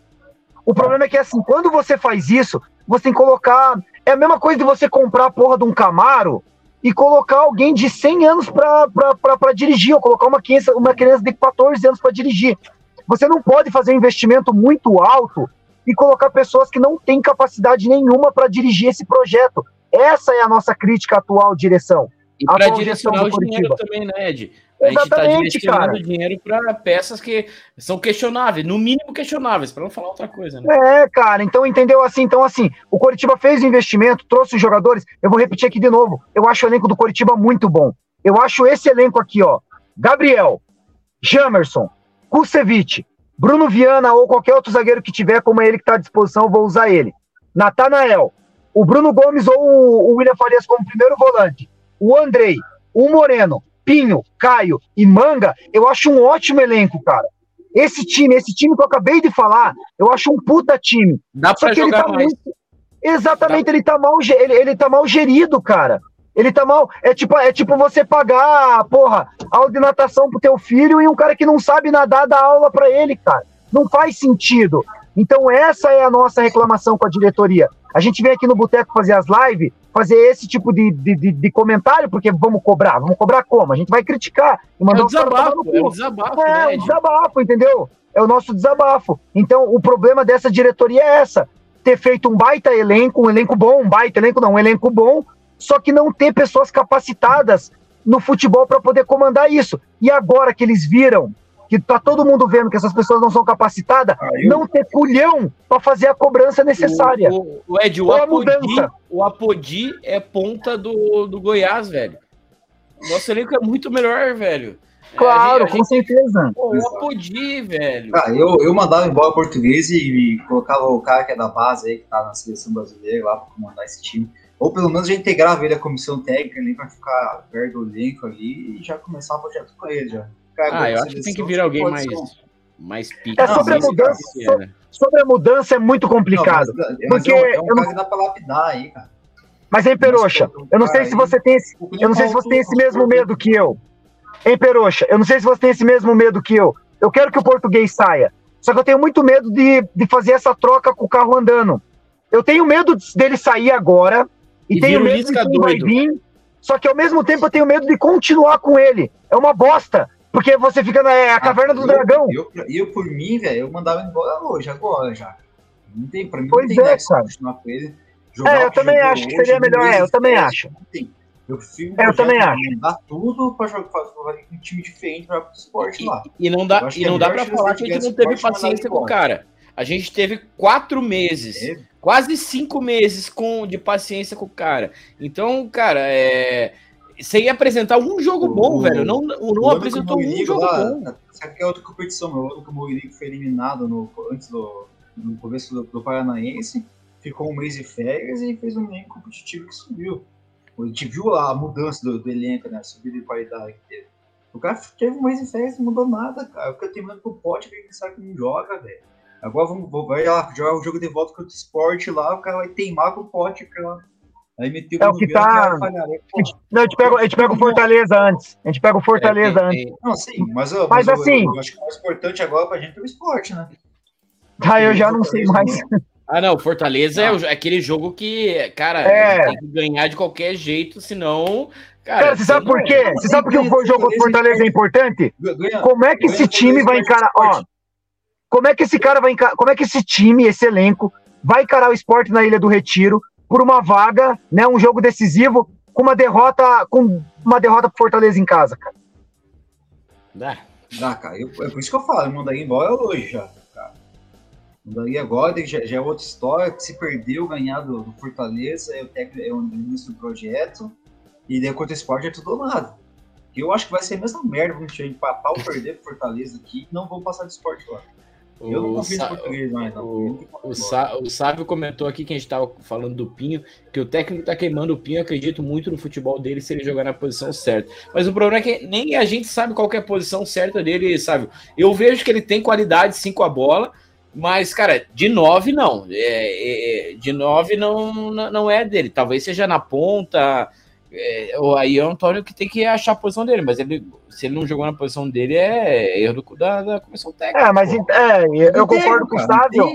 O problema é que, assim, quando você faz isso, você tem que colocar. É a mesma coisa de você comprar a porra de um Camaro e colocar alguém de 100 anos para dirigir, ou colocar uma criança, uma criança de 14 anos para dirigir. Você não pode fazer um investimento muito alto e colocar pessoas que não têm capacidade nenhuma para dirigir esse projeto. Essa é a nossa crítica atual direção. E para direcionar o dinheiro também, né, Ed? A gente está direcionando cara. dinheiro para peças que são questionáveis, no mínimo questionáveis, para não falar outra coisa, né? É, cara, então entendeu assim? Então, assim, o Coritiba fez o investimento, trouxe os jogadores. Eu vou repetir aqui de novo. Eu acho o elenco do Coritiba muito bom. Eu acho esse elenco aqui, ó. Gabriel, Jamerson, Kusevich, Bruno Viana ou qualquer outro zagueiro que tiver, como é ele que está à disposição, vou usar ele. Natanael, o Bruno Gomes ou o William Farias como primeiro volante, o Andrei, o Moreno, Pinho, Caio e Manga, eu acho um ótimo elenco, cara. Esse time, esse time que eu acabei de falar, eu acho um puta time. Dá pra jogar tá mais. Muito... Exatamente, Dá. ele tá, mal, ele, ele tá mal gerido, cara. Ele tá mal. É tipo, é tipo você pagar, porra, aula de natação pro teu filho e um cara que não sabe nadar dá aula para ele, cara. Não faz sentido. Então, essa é a nossa reclamação com a diretoria. A gente vem aqui no Boteco fazer as lives, fazer esse tipo de, de, de, de, comentário, porque vamos cobrar. Vamos cobrar como? A gente vai criticar. E mandar é o desabafo, é o desabafo. É, né, o desabafo, entendeu? É o nosso desabafo. Então, o problema dessa diretoria é essa. Ter feito um baita elenco, um elenco bom, um baita elenco não, um elenco bom, só que não ter pessoas capacitadas no futebol para poder comandar isso. E agora que eles viram que tá todo mundo vendo que essas pessoas não são capacitadas, ah, eu... não ter culhão para fazer a cobrança necessária. O, o, o Ed, o Apodi, o Apodi é ponta do, do Goiás, velho. Nosso elenco é muito melhor, velho. Claro, é, gente, com certeza. Pô, o Apodi, velho. Ah, eu, eu mandava embora português e, e colocava o cara que é da base aí, que tá na seleção brasileira lá para comandar esse time. Ou pelo menos já integrava ele à comissão técnica ali para ficar perto do elenco ali e já começar o projeto com ele já. Cara, ah, eu acho que tem que vir alguém mais, mais pique. É sobre, a mudança, sobre, sobre, a mudança é muito complicado. Não, mas, porque é um, é um cara que dá pra lapidar aí, cara. Mas, hein, Peroxa, eu não sei se você tem esse, eu não sei se você tem esse mesmo medo que eu. Hein, Peroxa, eu não sei se você tem esse mesmo medo que eu. Eu quero que o português saia. Só que eu tenho muito medo de, de fazer essa troca com o carro andando. Eu tenho medo dele sair agora e, e tenho medo de que vai vir. Só que ao mesmo tempo eu tenho medo de continuar com ele. É uma bosta. Porque você fica na é, a caverna ah, do eu, dragão. Eu, eu, eu, por mim, velho, eu mandava embora hoje, agora já. Não tem, pra mim, pois não tem é, cara. continuar com ele. Jogar é, eu também acho hoje, que seria melhor. É, eu também acho. Eu, filho, é, eu também acho. Dá tudo pra jogar com um time diferente para o esporte lá. E, não dá, e não dá pra falar que a gente não teve paciência com o cara. A gente teve quatro meses, é. quase cinco meses com, de paciência com o cara. Então, cara, é, você ia apresentar um jogo o, bom, velho. Não, não apresentou um jogo lá, bom. Sabe que é outra competição? O ano que o foi eliminado no, antes do no começo do, do Paranaense ficou um mês de férias e fez um elenco competitivo que subiu. A gente viu a mudança do, do elenco, né? A subida de qualidade que teve. O cara teve um mês de férias e não mudou nada, cara. O eu tenho medo pro pote que ele sabe que não joga, velho. Agora vamos, vai lá, jogar o jogo de volta contra o esporte lá, o cara vai teimar com o pote, cara. Aí meteu é o que tá. Não, a gente pega, a gente pega o Fortaleza antes. A gente pega o Fortaleza é, antes. Não, sim, mas, mas, mas assim. Eu, eu acho que o mais importante agora pra gente é o esporte, né? Ah, eu já não sei mais. Ah, não, Fortaleza é, é, aquele jogo que, cara, é. tem que ganhar de qualquer jeito, senão. Cara, cara você sabe por quê? Você sabe por que o jogo contra Fortaleza é importante? Como é que esse time vai encarar. Ó, como é que esse cara vai encarar. Como é que esse time, esse elenco, vai encarar o esporte na Ilha do Retiro por uma vaga, né? Um jogo decisivo, com uma derrota. Com uma derrota pro Fortaleza em casa, cara. Dá. Dá, cara. Eu, é por isso que eu falo, eu mandaria embora hoje já. Daí agora já, já, é outra história, se perdeu ganhar do, do Fortaleza, é o técnico, é o início do projeto, e daí contra o esporte é tudo ou nada. Eu acho que vai ser a mesma merda quando a gente empatar ou perder pro Fortaleza aqui, não vão passar de esporte lá. Eu não confio português mais, não. O, o, Sá, o Sávio comentou aqui que a gente estava falando do Pinho, que o técnico está queimando o Pinho. acredito muito no futebol dele se ele jogar na posição certa. Mas o problema é que nem a gente sabe qual é a posição certa dele, Sávio. Eu vejo que ele tem qualidade sim com a bola, mas, cara, de 9 não. É, é, de 9 não, não é dele. Talvez seja na ponta. É, aí é o Antônio que tem que achar a posição dele, mas ele, se ele não jogou na posição dele, é erro da, da comissão técnica. É, mas é, eu concordo com o Sávio.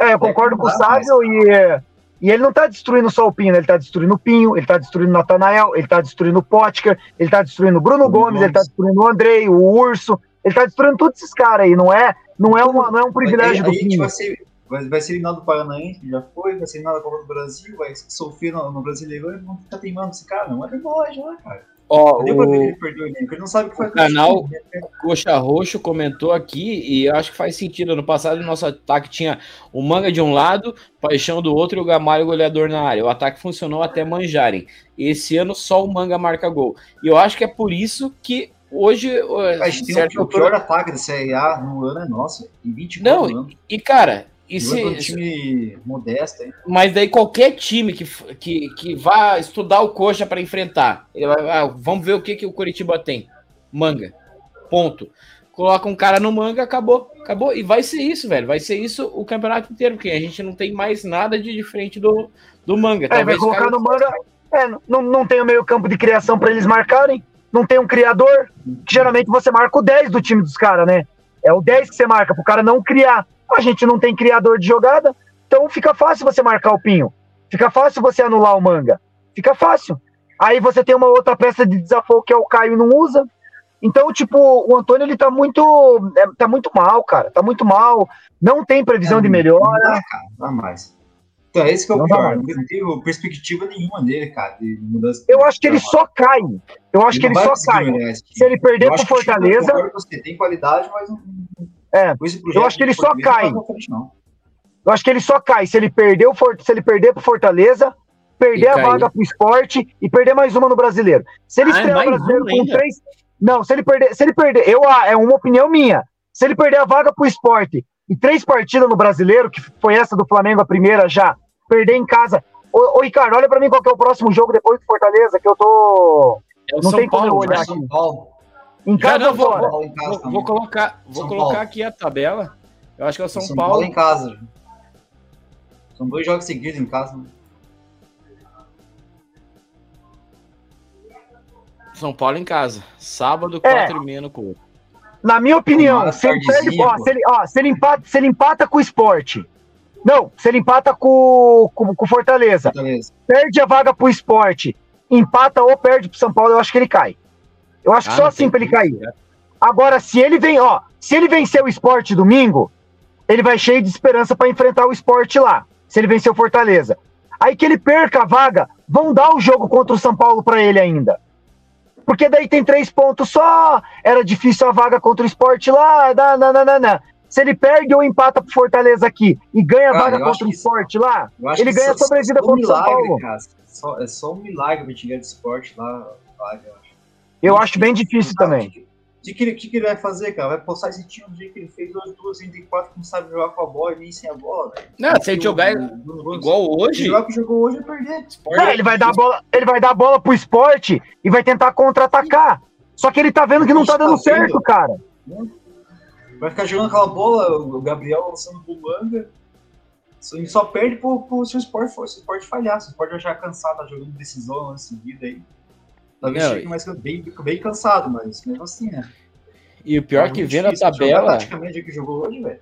É, eu concordo com o Sávio e, e ele não tá destruindo só o Pinho, né? ele tá destruindo o Pinho, ele tá destruindo o Natanael, ele tá destruindo o Potker, ele tá destruindo o Bruno Gomes, ele tá destruindo o Andrei, o Urso, ele tá destruindo todos esses caras aí, não é? Não é, uma, não é um privilégio aí, do time. Vai ser, vai, vai ser eliminado do Paranaense, já foi, vai ser eliminado da Copa do Brasil, vai sofrer no, no Brasileirão e não ficar teimando esse cara, não é verdade, né, cara? Ó, o, ele perdeu ele, ele não sabe o que faz. O canal né? Coxa Roxo comentou aqui e eu acho que faz sentido. No passado, o nosso ataque tinha o Manga de um lado, Paixão do outro e o Gamalho goleador na área. O ataque funcionou até manjarem. Esse ano só o Manga marca gol. E eu acho que é por isso que Hoje. Mas tem o pior ataque da Série A no ano é nosso, em 24 Não, anos. e cara. E se, é um time modesto, hein? Mas daí qualquer time que, que, que vá estudar o coxa para enfrentar, ele vai, ah, vamos ver o que, que o Curitiba tem. Manga. Ponto. Coloca um cara no manga, acabou. Acabou. E vai ser isso, velho. Vai ser isso o campeonato inteiro, porque a gente não tem mais nada de diferente do, do manga. É, vai colocar no manga. É, não, não tem o meio campo de criação para eles marcarem não tem um criador, que geralmente você marca o 10 do time dos caras, né? É o 10 que você marca, pro cara não criar. A gente não tem criador de jogada, então fica fácil você marcar o Pinho. Fica fácil você anular o Manga. Fica fácil. Aí você tem uma outra peça de desafio que é o Caio não usa. Então, tipo, o Antônio ele tá muito, é, tá muito mal, cara. Tá muito mal. Não tem previsão é, de melhora. Não dá, cara. Não dá mais. Então, esse que é o pior. Não tem perspectiva nenhuma dele, cara, de mudança. Eu acho que ele só cai. Eu acho que ele só cai. Se ele perder pro Fortaleza. Você tem qualidade, mas não. É, eu acho que ele só cai. Eu acho que ele só cai se ele perder o se ele perder pro Fortaleza, perder a vaga pro esporte e perder mais uma no brasileiro. Se ele ah, estrear o brasileiro com três. Não, se ele perder, se ele perder, eu ah, é uma opinião minha. Se ele perder a vaga pro esporte e três partidas no brasileiro, que foi essa do Flamengo a primeira já, perder em casa. Ô, ô Ricardo, olha para mim qual é o próximo jogo depois do Fortaleza, que eu tô. É não São tem Paulo, como eu olhar aqui. São Paulo. Em casa não, vou, fora? Vou, vou, vou, colocar, vou São colocar Paulo. aqui a tabela. Eu acho que é o São, São Paulo. Paulo em casa. Né? São dois jogos seguidos em casa. Né? São Paulo em casa. Sábado, 4 é. e meia no corpo. Na minha opinião, se ele, perde, ó, se, ele, ó, se, ele empata, se ele empata com o esporte. Não, se ele empata com o Fortaleza, Fortaleza, perde a vaga pro esporte, empata ou perde pro São Paulo, eu acho que ele cai. Eu acho ah, que só assim pra ele cair. Né? Agora, se ele vem, ó, se ele vencer o esporte domingo, ele vai cheio de esperança para enfrentar o esporte lá. Se ele vencer o Fortaleza. Aí que ele perca a vaga, vão dar o jogo contra o São Paulo para ele ainda. Porque daí tem três pontos só, era difícil a vaga contra o esporte lá, nananana. Se ele perde ou empata pro Fortaleza aqui e ganha a vaga contra o esporte lá, ele ganha a sobrevida contra o São Paulo. Cara, só, é só um milagre pra gente ganhar de esporte lá, vaga, eu acho. Bem difícil também. O que, que, ele, que, ele vai fazer, cara? Vai postar esse time do jeito que ele fez, 2, 2, 34, que não sabe jogar com a bola e nem sem a bola, velho. Não, se ele jogar o, igual hoje. Jogar que jogou hoje é perder. É, ele vai dar a bola, ele vai dar a bola pro esporte e vai tentar contra-atacar. Só que ele tá vendo que não tá dando tá certo, cara. Vai ficar jogando aquela bola, o Gabriel lançando bulanga. Só perde pro, pro se o esporte, se o esporte falhar. Se o esporte achar cansado, tá jogando decisão na seguida aí. Talvez chegue mais bem, bem cansado, mas mesmo assim, né? E o pior é que vendo a tabela. Praticamente que jogou hoje, velho.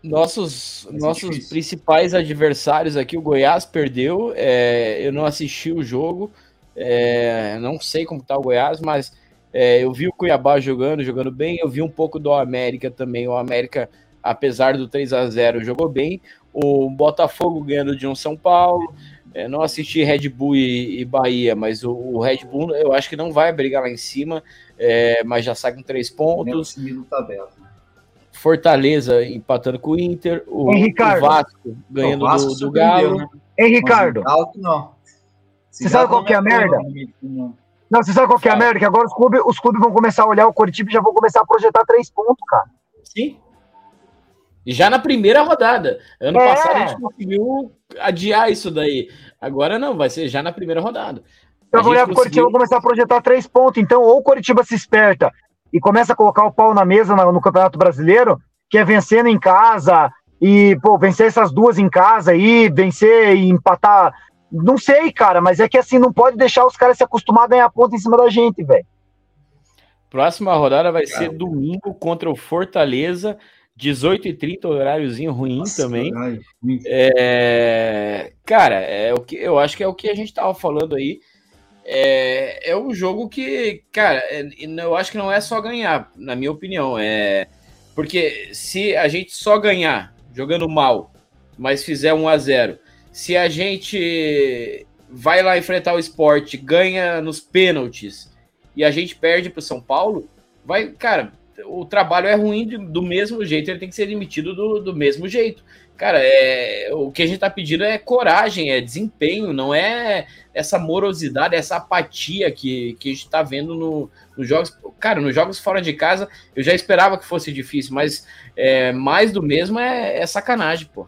Nossos, nossos principais adversários aqui, o Goiás perdeu. É, eu não assisti o jogo. É, não sei como tá o Goiás, mas é, eu vi o Cuiabá jogando, jogando bem. Eu vi um pouco do América também. O América, apesar do 3 a 0 jogou bem. O Botafogo ganhando de um São Paulo. É, não assisti Red Bull e, e Bahia, mas o, o, Red Bull eu acho que não vai brigar lá em cima, é, mas já sai com três pontos. Tabela. Fortaleza empatando com o Inter, o, o Vasco ganhando o Vasco do, do Galo. Né? Hein, Ricardo? não. Você sabe qual que é a merda? Não, você sabe qual que é a merda? Que agora os clubes, os clubes vão começar a olhar o Coritiba e já vão começar a projetar três pontos, cara. Sim, já na primeira rodada. Ano é. passado a gente conseguiu adiar isso daí. Agora não, vai ser já na primeira rodada. Então, vou olhar pro conseguiu... Coritiba começar a projetar três pontos. Então, ou o Coritiba se esperta e começa a colocar o pau na mesa no, no Campeonato Brasileiro, que é vencendo em casa, e, pô, vencer essas duas em casa aí, vencer e empatar. Não sei, cara, mas é que assim, não pode deixar os caras se acostumar a ganhar ponto em cima da gente, velho. Próxima rodada vai ser domingo contra o Fortaleza. 18h30, horáriozinho ruim Nossa, também. é, cara, é o que eu acho que é o que a gente tava falando aí. É, é um jogo que, cara, é, eu acho que não é só ganhar, na minha opinião. É porque se a gente só ganhar jogando mal, mas fizer 1 a 0 se a gente vai lá enfrentar o esporte, ganha nos pênaltis e a gente perde para o São Paulo, vai, cara, o trabalho é ruim do mesmo jeito, ele tem que ser demitido do, do mesmo jeito. Cara, é, o que a gente tá pedindo é coragem, é desempenho, não é essa morosidade, essa apatia que, que a gente tá vendo no, nos jogos. Cara, nos jogos fora de casa, eu já esperava que fosse difícil, mas é, mais do mesmo é, é sacanagem, pô.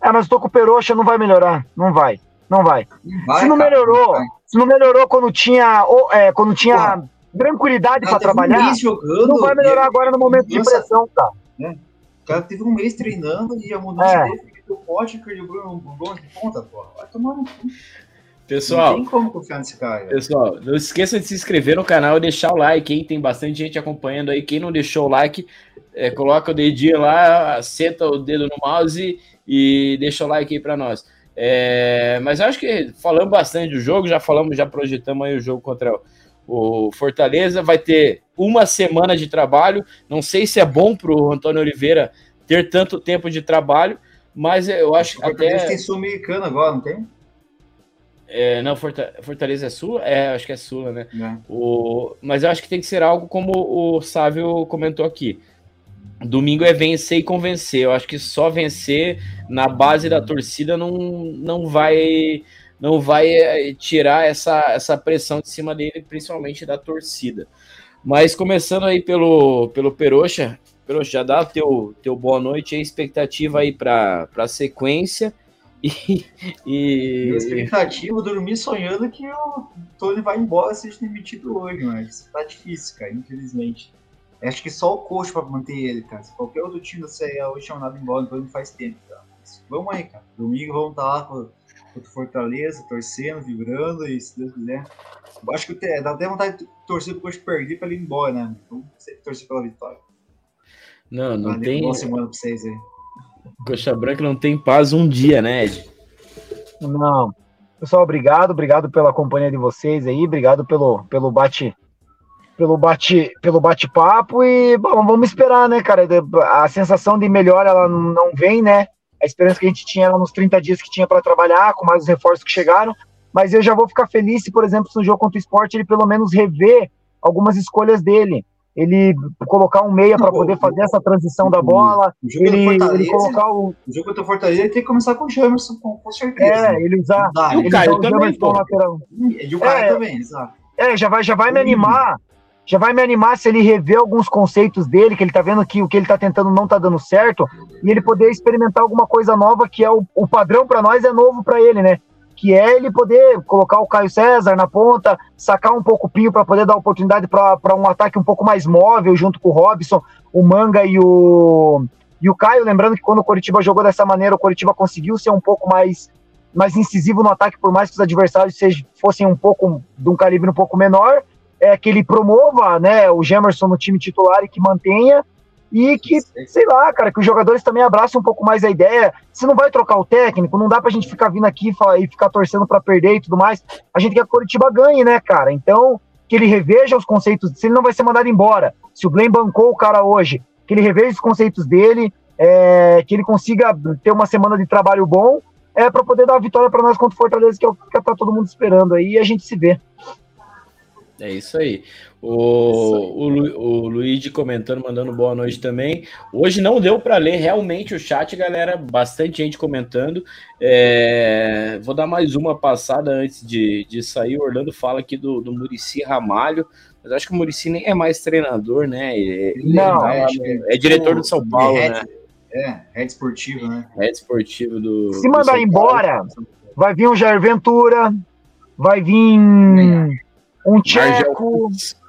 É, mas o Peroxa não vai melhorar, não vai, não vai. vai se não cara, melhorou, não se não melhorou quando tinha, é, quando tinha tranquilidade para trabalhar, um jogando, não vai melhorar agora no momento de pressão, tá? Né? O cara teve um mês treinando e a mudança é. dele o pote que o Bruno de ponta, pô. Vai tomar no cu. Pessoal, não tem como confiar nesse cara. Pessoal, não esqueça de se inscrever no canal e deixar o like, hein? Tem bastante gente acompanhando aí. Quem não deixou o like, é, coloca o dedinho lá, senta o dedo no mouse e deixa o like aí para nós. É, mas eu acho que falamos bastante do jogo, já falamos, já projetamos aí o jogo contra o o Fortaleza vai ter uma semana de trabalho. Não sei se é bom para o Antônio Oliveira ter tanto tempo de trabalho, mas eu acho que até. tem Sul-Americano agora, não tem? É, não, Fortaleza é Sul? É, acho que é Sul, né? É. O, mas eu acho que tem que ser algo como o Sávio comentou aqui. Domingo é vencer e convencer. Eu acho que só vencer na base da torcida não, não vai não vai eh, tirar essa, essa pressão de cima dele, principalmente da torcida. Mas começando aí pelo, pelo Peroxa, Peroxa, já dá teu, teu boa noite e expectativa aí para a sequência. E, e... Expectativa, dormir sonhando que o Tony vai embora seja demitido hoje, mas tá difícil, cara, infelizmente. Acho que só o coach para manter ele, cara. Se qualquer outro time você é hoje chamado embora, então não faz tempo, cara. Mas vamos aí, cara. Domingo vamos estar tá lá contra Fortaleza, torcendo, vibrando e se Deus quiser. Acho que dá até vontade de torcer pro Coxa perder pra ele ir embora, né? Então sempre torcer pela vitória. Não, não tem. Boa semana pra vocês aí. Coxa Branca não tem paz um dia, né, Ed? Não. Pessoal, obrigado, obrigado pela companhia de vocês aí, obrigado pelo, pelo bate pelo bate pelo bate-papo e bom, vamos esperar, né, cara? A sensação de melhor ela não vem, né? A esperança que a gente tinha nos 30 dias que tinha para trabalhar, com mais os reforços que chegaram, mas eu já vou ficar feliz se, por exemplo, no jogo contra o esporte ele pelo menos rever algumas escolhas dele ele colocar um meia para poder fazer essa transição da bola, ele, ele, colocar o... o jogo contra o Fortaleza ele tem que começar com o Jamerson, com, com certeza. É, ele usar, Dá, ele o Caio usar o também, Jamerson lateral. E o Caio É. também, exato. É, já vai, já vai me animar, já vai me animar se ele rever alguns conceitos dele, que ele tá vendo que o que ele tá tentando não tá dando certo, e ele poder experimentar alguma coisa nova, que é o, o padrão para nós é novo para ele, né? Que é ele poder colocar o Caio César na ponta, sacar um pouco o para poder dar oportunidade para um ataque um pouco mais móvel, junto com o Robson, o Manga e o, e o Caio. Lembrando que quando o Coritiba jogou dessa maneira, o Coritiba conseguiu ser um pouco mais, mais incisivo no ataque, por mais que os adversários sejam, fossem um pouco de um calibre um pouco menor. É que ele promova né, o Gemerson no time titular e que mantenha. E que, sei lá, cara, que os jogadores também abracem um pouco mais a ideia. Se não vai trocar o técnico, não dá pra gente ficar vindo aqui e e ficar torcendo pra perder e tudo mais. A gente quer que o Curitiba ganhe, né, cara? Então, que ele reveja os conceitos, se ele não vai ser mandado embora, se o Glenn bancou o cara hoje, que ele reveja os conceitos dele, é, que ele consiga ter uma semana de trabalho bom, é para poder dar a vitória para nós contra o Fortaleza, que é o que tá todo mundo esperando aí, e a gente se vê. É isso aí. O, o, Lu- o Luigi comentando, mandando boa noite também. Hoje não deu para ler realmente o chat, galera. Bastante gente comentando. É, vou dar mais uma passada antes de, de sair. O Orlando fala aqui do, do Murici Ramalho, mas acho que o Murici nem é mais treinador, né? Ele, Não, no- que é diretor do São Paulo, é, né? É, rede esportiva, né? É esportivo do. Se do mandar Paulo. embora, vai vir um Jair Ventura, vai vir um Tcheco. Putz.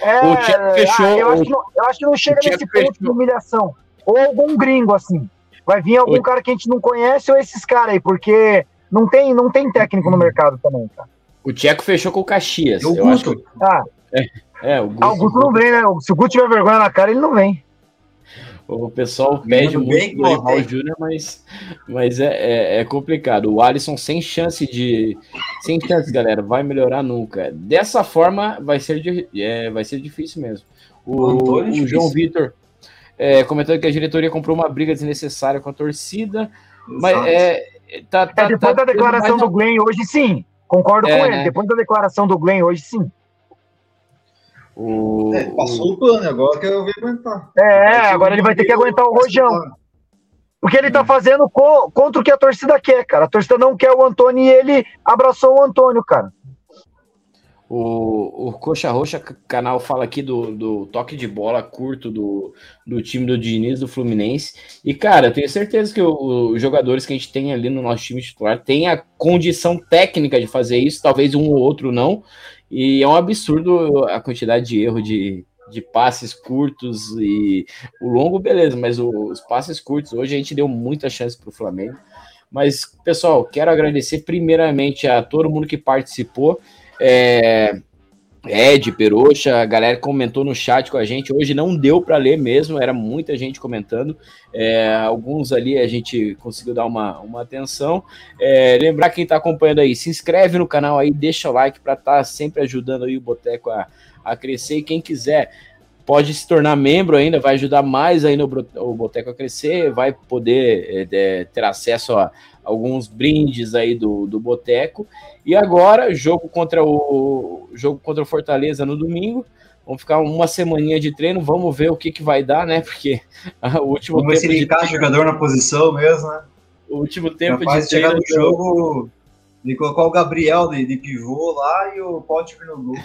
É, O Tcheco fechou, ah, eu, acho que não, eu acho que não chega nesse ponto de fechou. humilhação. Ou algum gringo, assim. Vai vir algum O- cara que a gente não conhece ou esses caras aí, porque não tem, não tem técnico no mercado também, cara. O Tcheco fechou com o Caxias. O Eu acho Guto? que- Ah, é, o Guto, ah, o Guto não vem, né? Se o Guto tiver vergonha na cara, ele não vem. O pessoal pede Tudo muito bem, do Raul. Júnior, mas, mas é, é, é complicado. O Alisson sem chance de. Sem chance, galera. Vai melhorar nunca. Dessa forma, vai ser, di- é, vai ser difícil mesmo. O, O é difícil. João Vitor é, comentando que a diretoria comprou uma briga desnecessária com a torcida. Mas Exato. é. Tá, tá, É, depois tá da declaração do Glenn hoje, sim. Concordo É, com né? ele. Depois da declaração do Glenn hoje, sim. O, É, passou o pano, agora que eu ver aguentar. É, agora ele vai ter que aguentar o Rojão. Porque ele tá fazendo co- contra o que a torcida quer, cara. A torcida não quer o Antônio e ele abraçou o Antônio, cara. O, o Coxa Roxa canal fala aqui do, do toque de bola curto do, do time do Diniz, do Fluminense. E, cara, eu tenho certeza que o- os jogadores que a gente tem ali no nosso time titular têm a condição técnica de fazer isso, talvez um ou outro não. E é um absurdo a quantidade de erro de, de passes curtos e o longo, beleza, mas o- os passes curtos, hoje a gente deu muita chance para o Flamengo. Mas, pessoal, quero agradecer primeiramente a todo mundo que participou. É, Ed, Peroxa, a galera comentou no chat com a gente. Hoje não deu para ler mesmo, era muita gente comentando. É, alguns ali a gente conseguiu dar uma, uma atenção. É, lembrar quem está acompanhando aí, se inscreve no canal aí, deixa o like para estar sempre ajudando aí o Boteco a, a crescer. E quem quiser pode se tornar membro ainda, vai ajudar mais ainda o, Bro- o Boteco a crescer, vai poder é, é, ter acesso a alguns brindes aí do, do Boteco. E agora, jogo contra o jogo contra o Fortaleza no domingo. Vamos ficar uma semaninha de treino, vamos ver o que, que vai dar, né? Porque o último Vamos ver se tempo ele de, encaixa o jogador na posição mesmo, né? o último tempo Capaz de de chegar treino no jogo e colocar o Gabriel de, de pivô lá e o Potter no gol.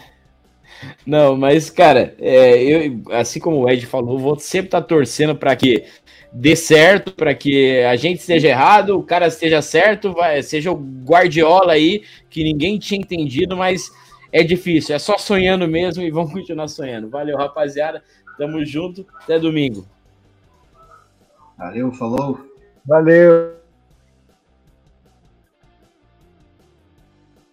Não, mas, cara, é, eu, assim como o Ed falou, vou sempre estar torcendo para que dê certo, para que a gente esteja errado, o cara esteja certo, vai, seja o Guardiola aí, que ninguém tinha entendido, mas é difícil, é só sonhando mesmo e vamos continuar sonhando. Valeu, rapaziada, tamo junto, até domingo. Valeu, falou. Valeu.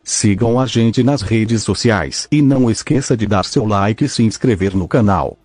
Sigam a gente nas redes sociais e não esqueça de dar seu like e se inscrever no canal.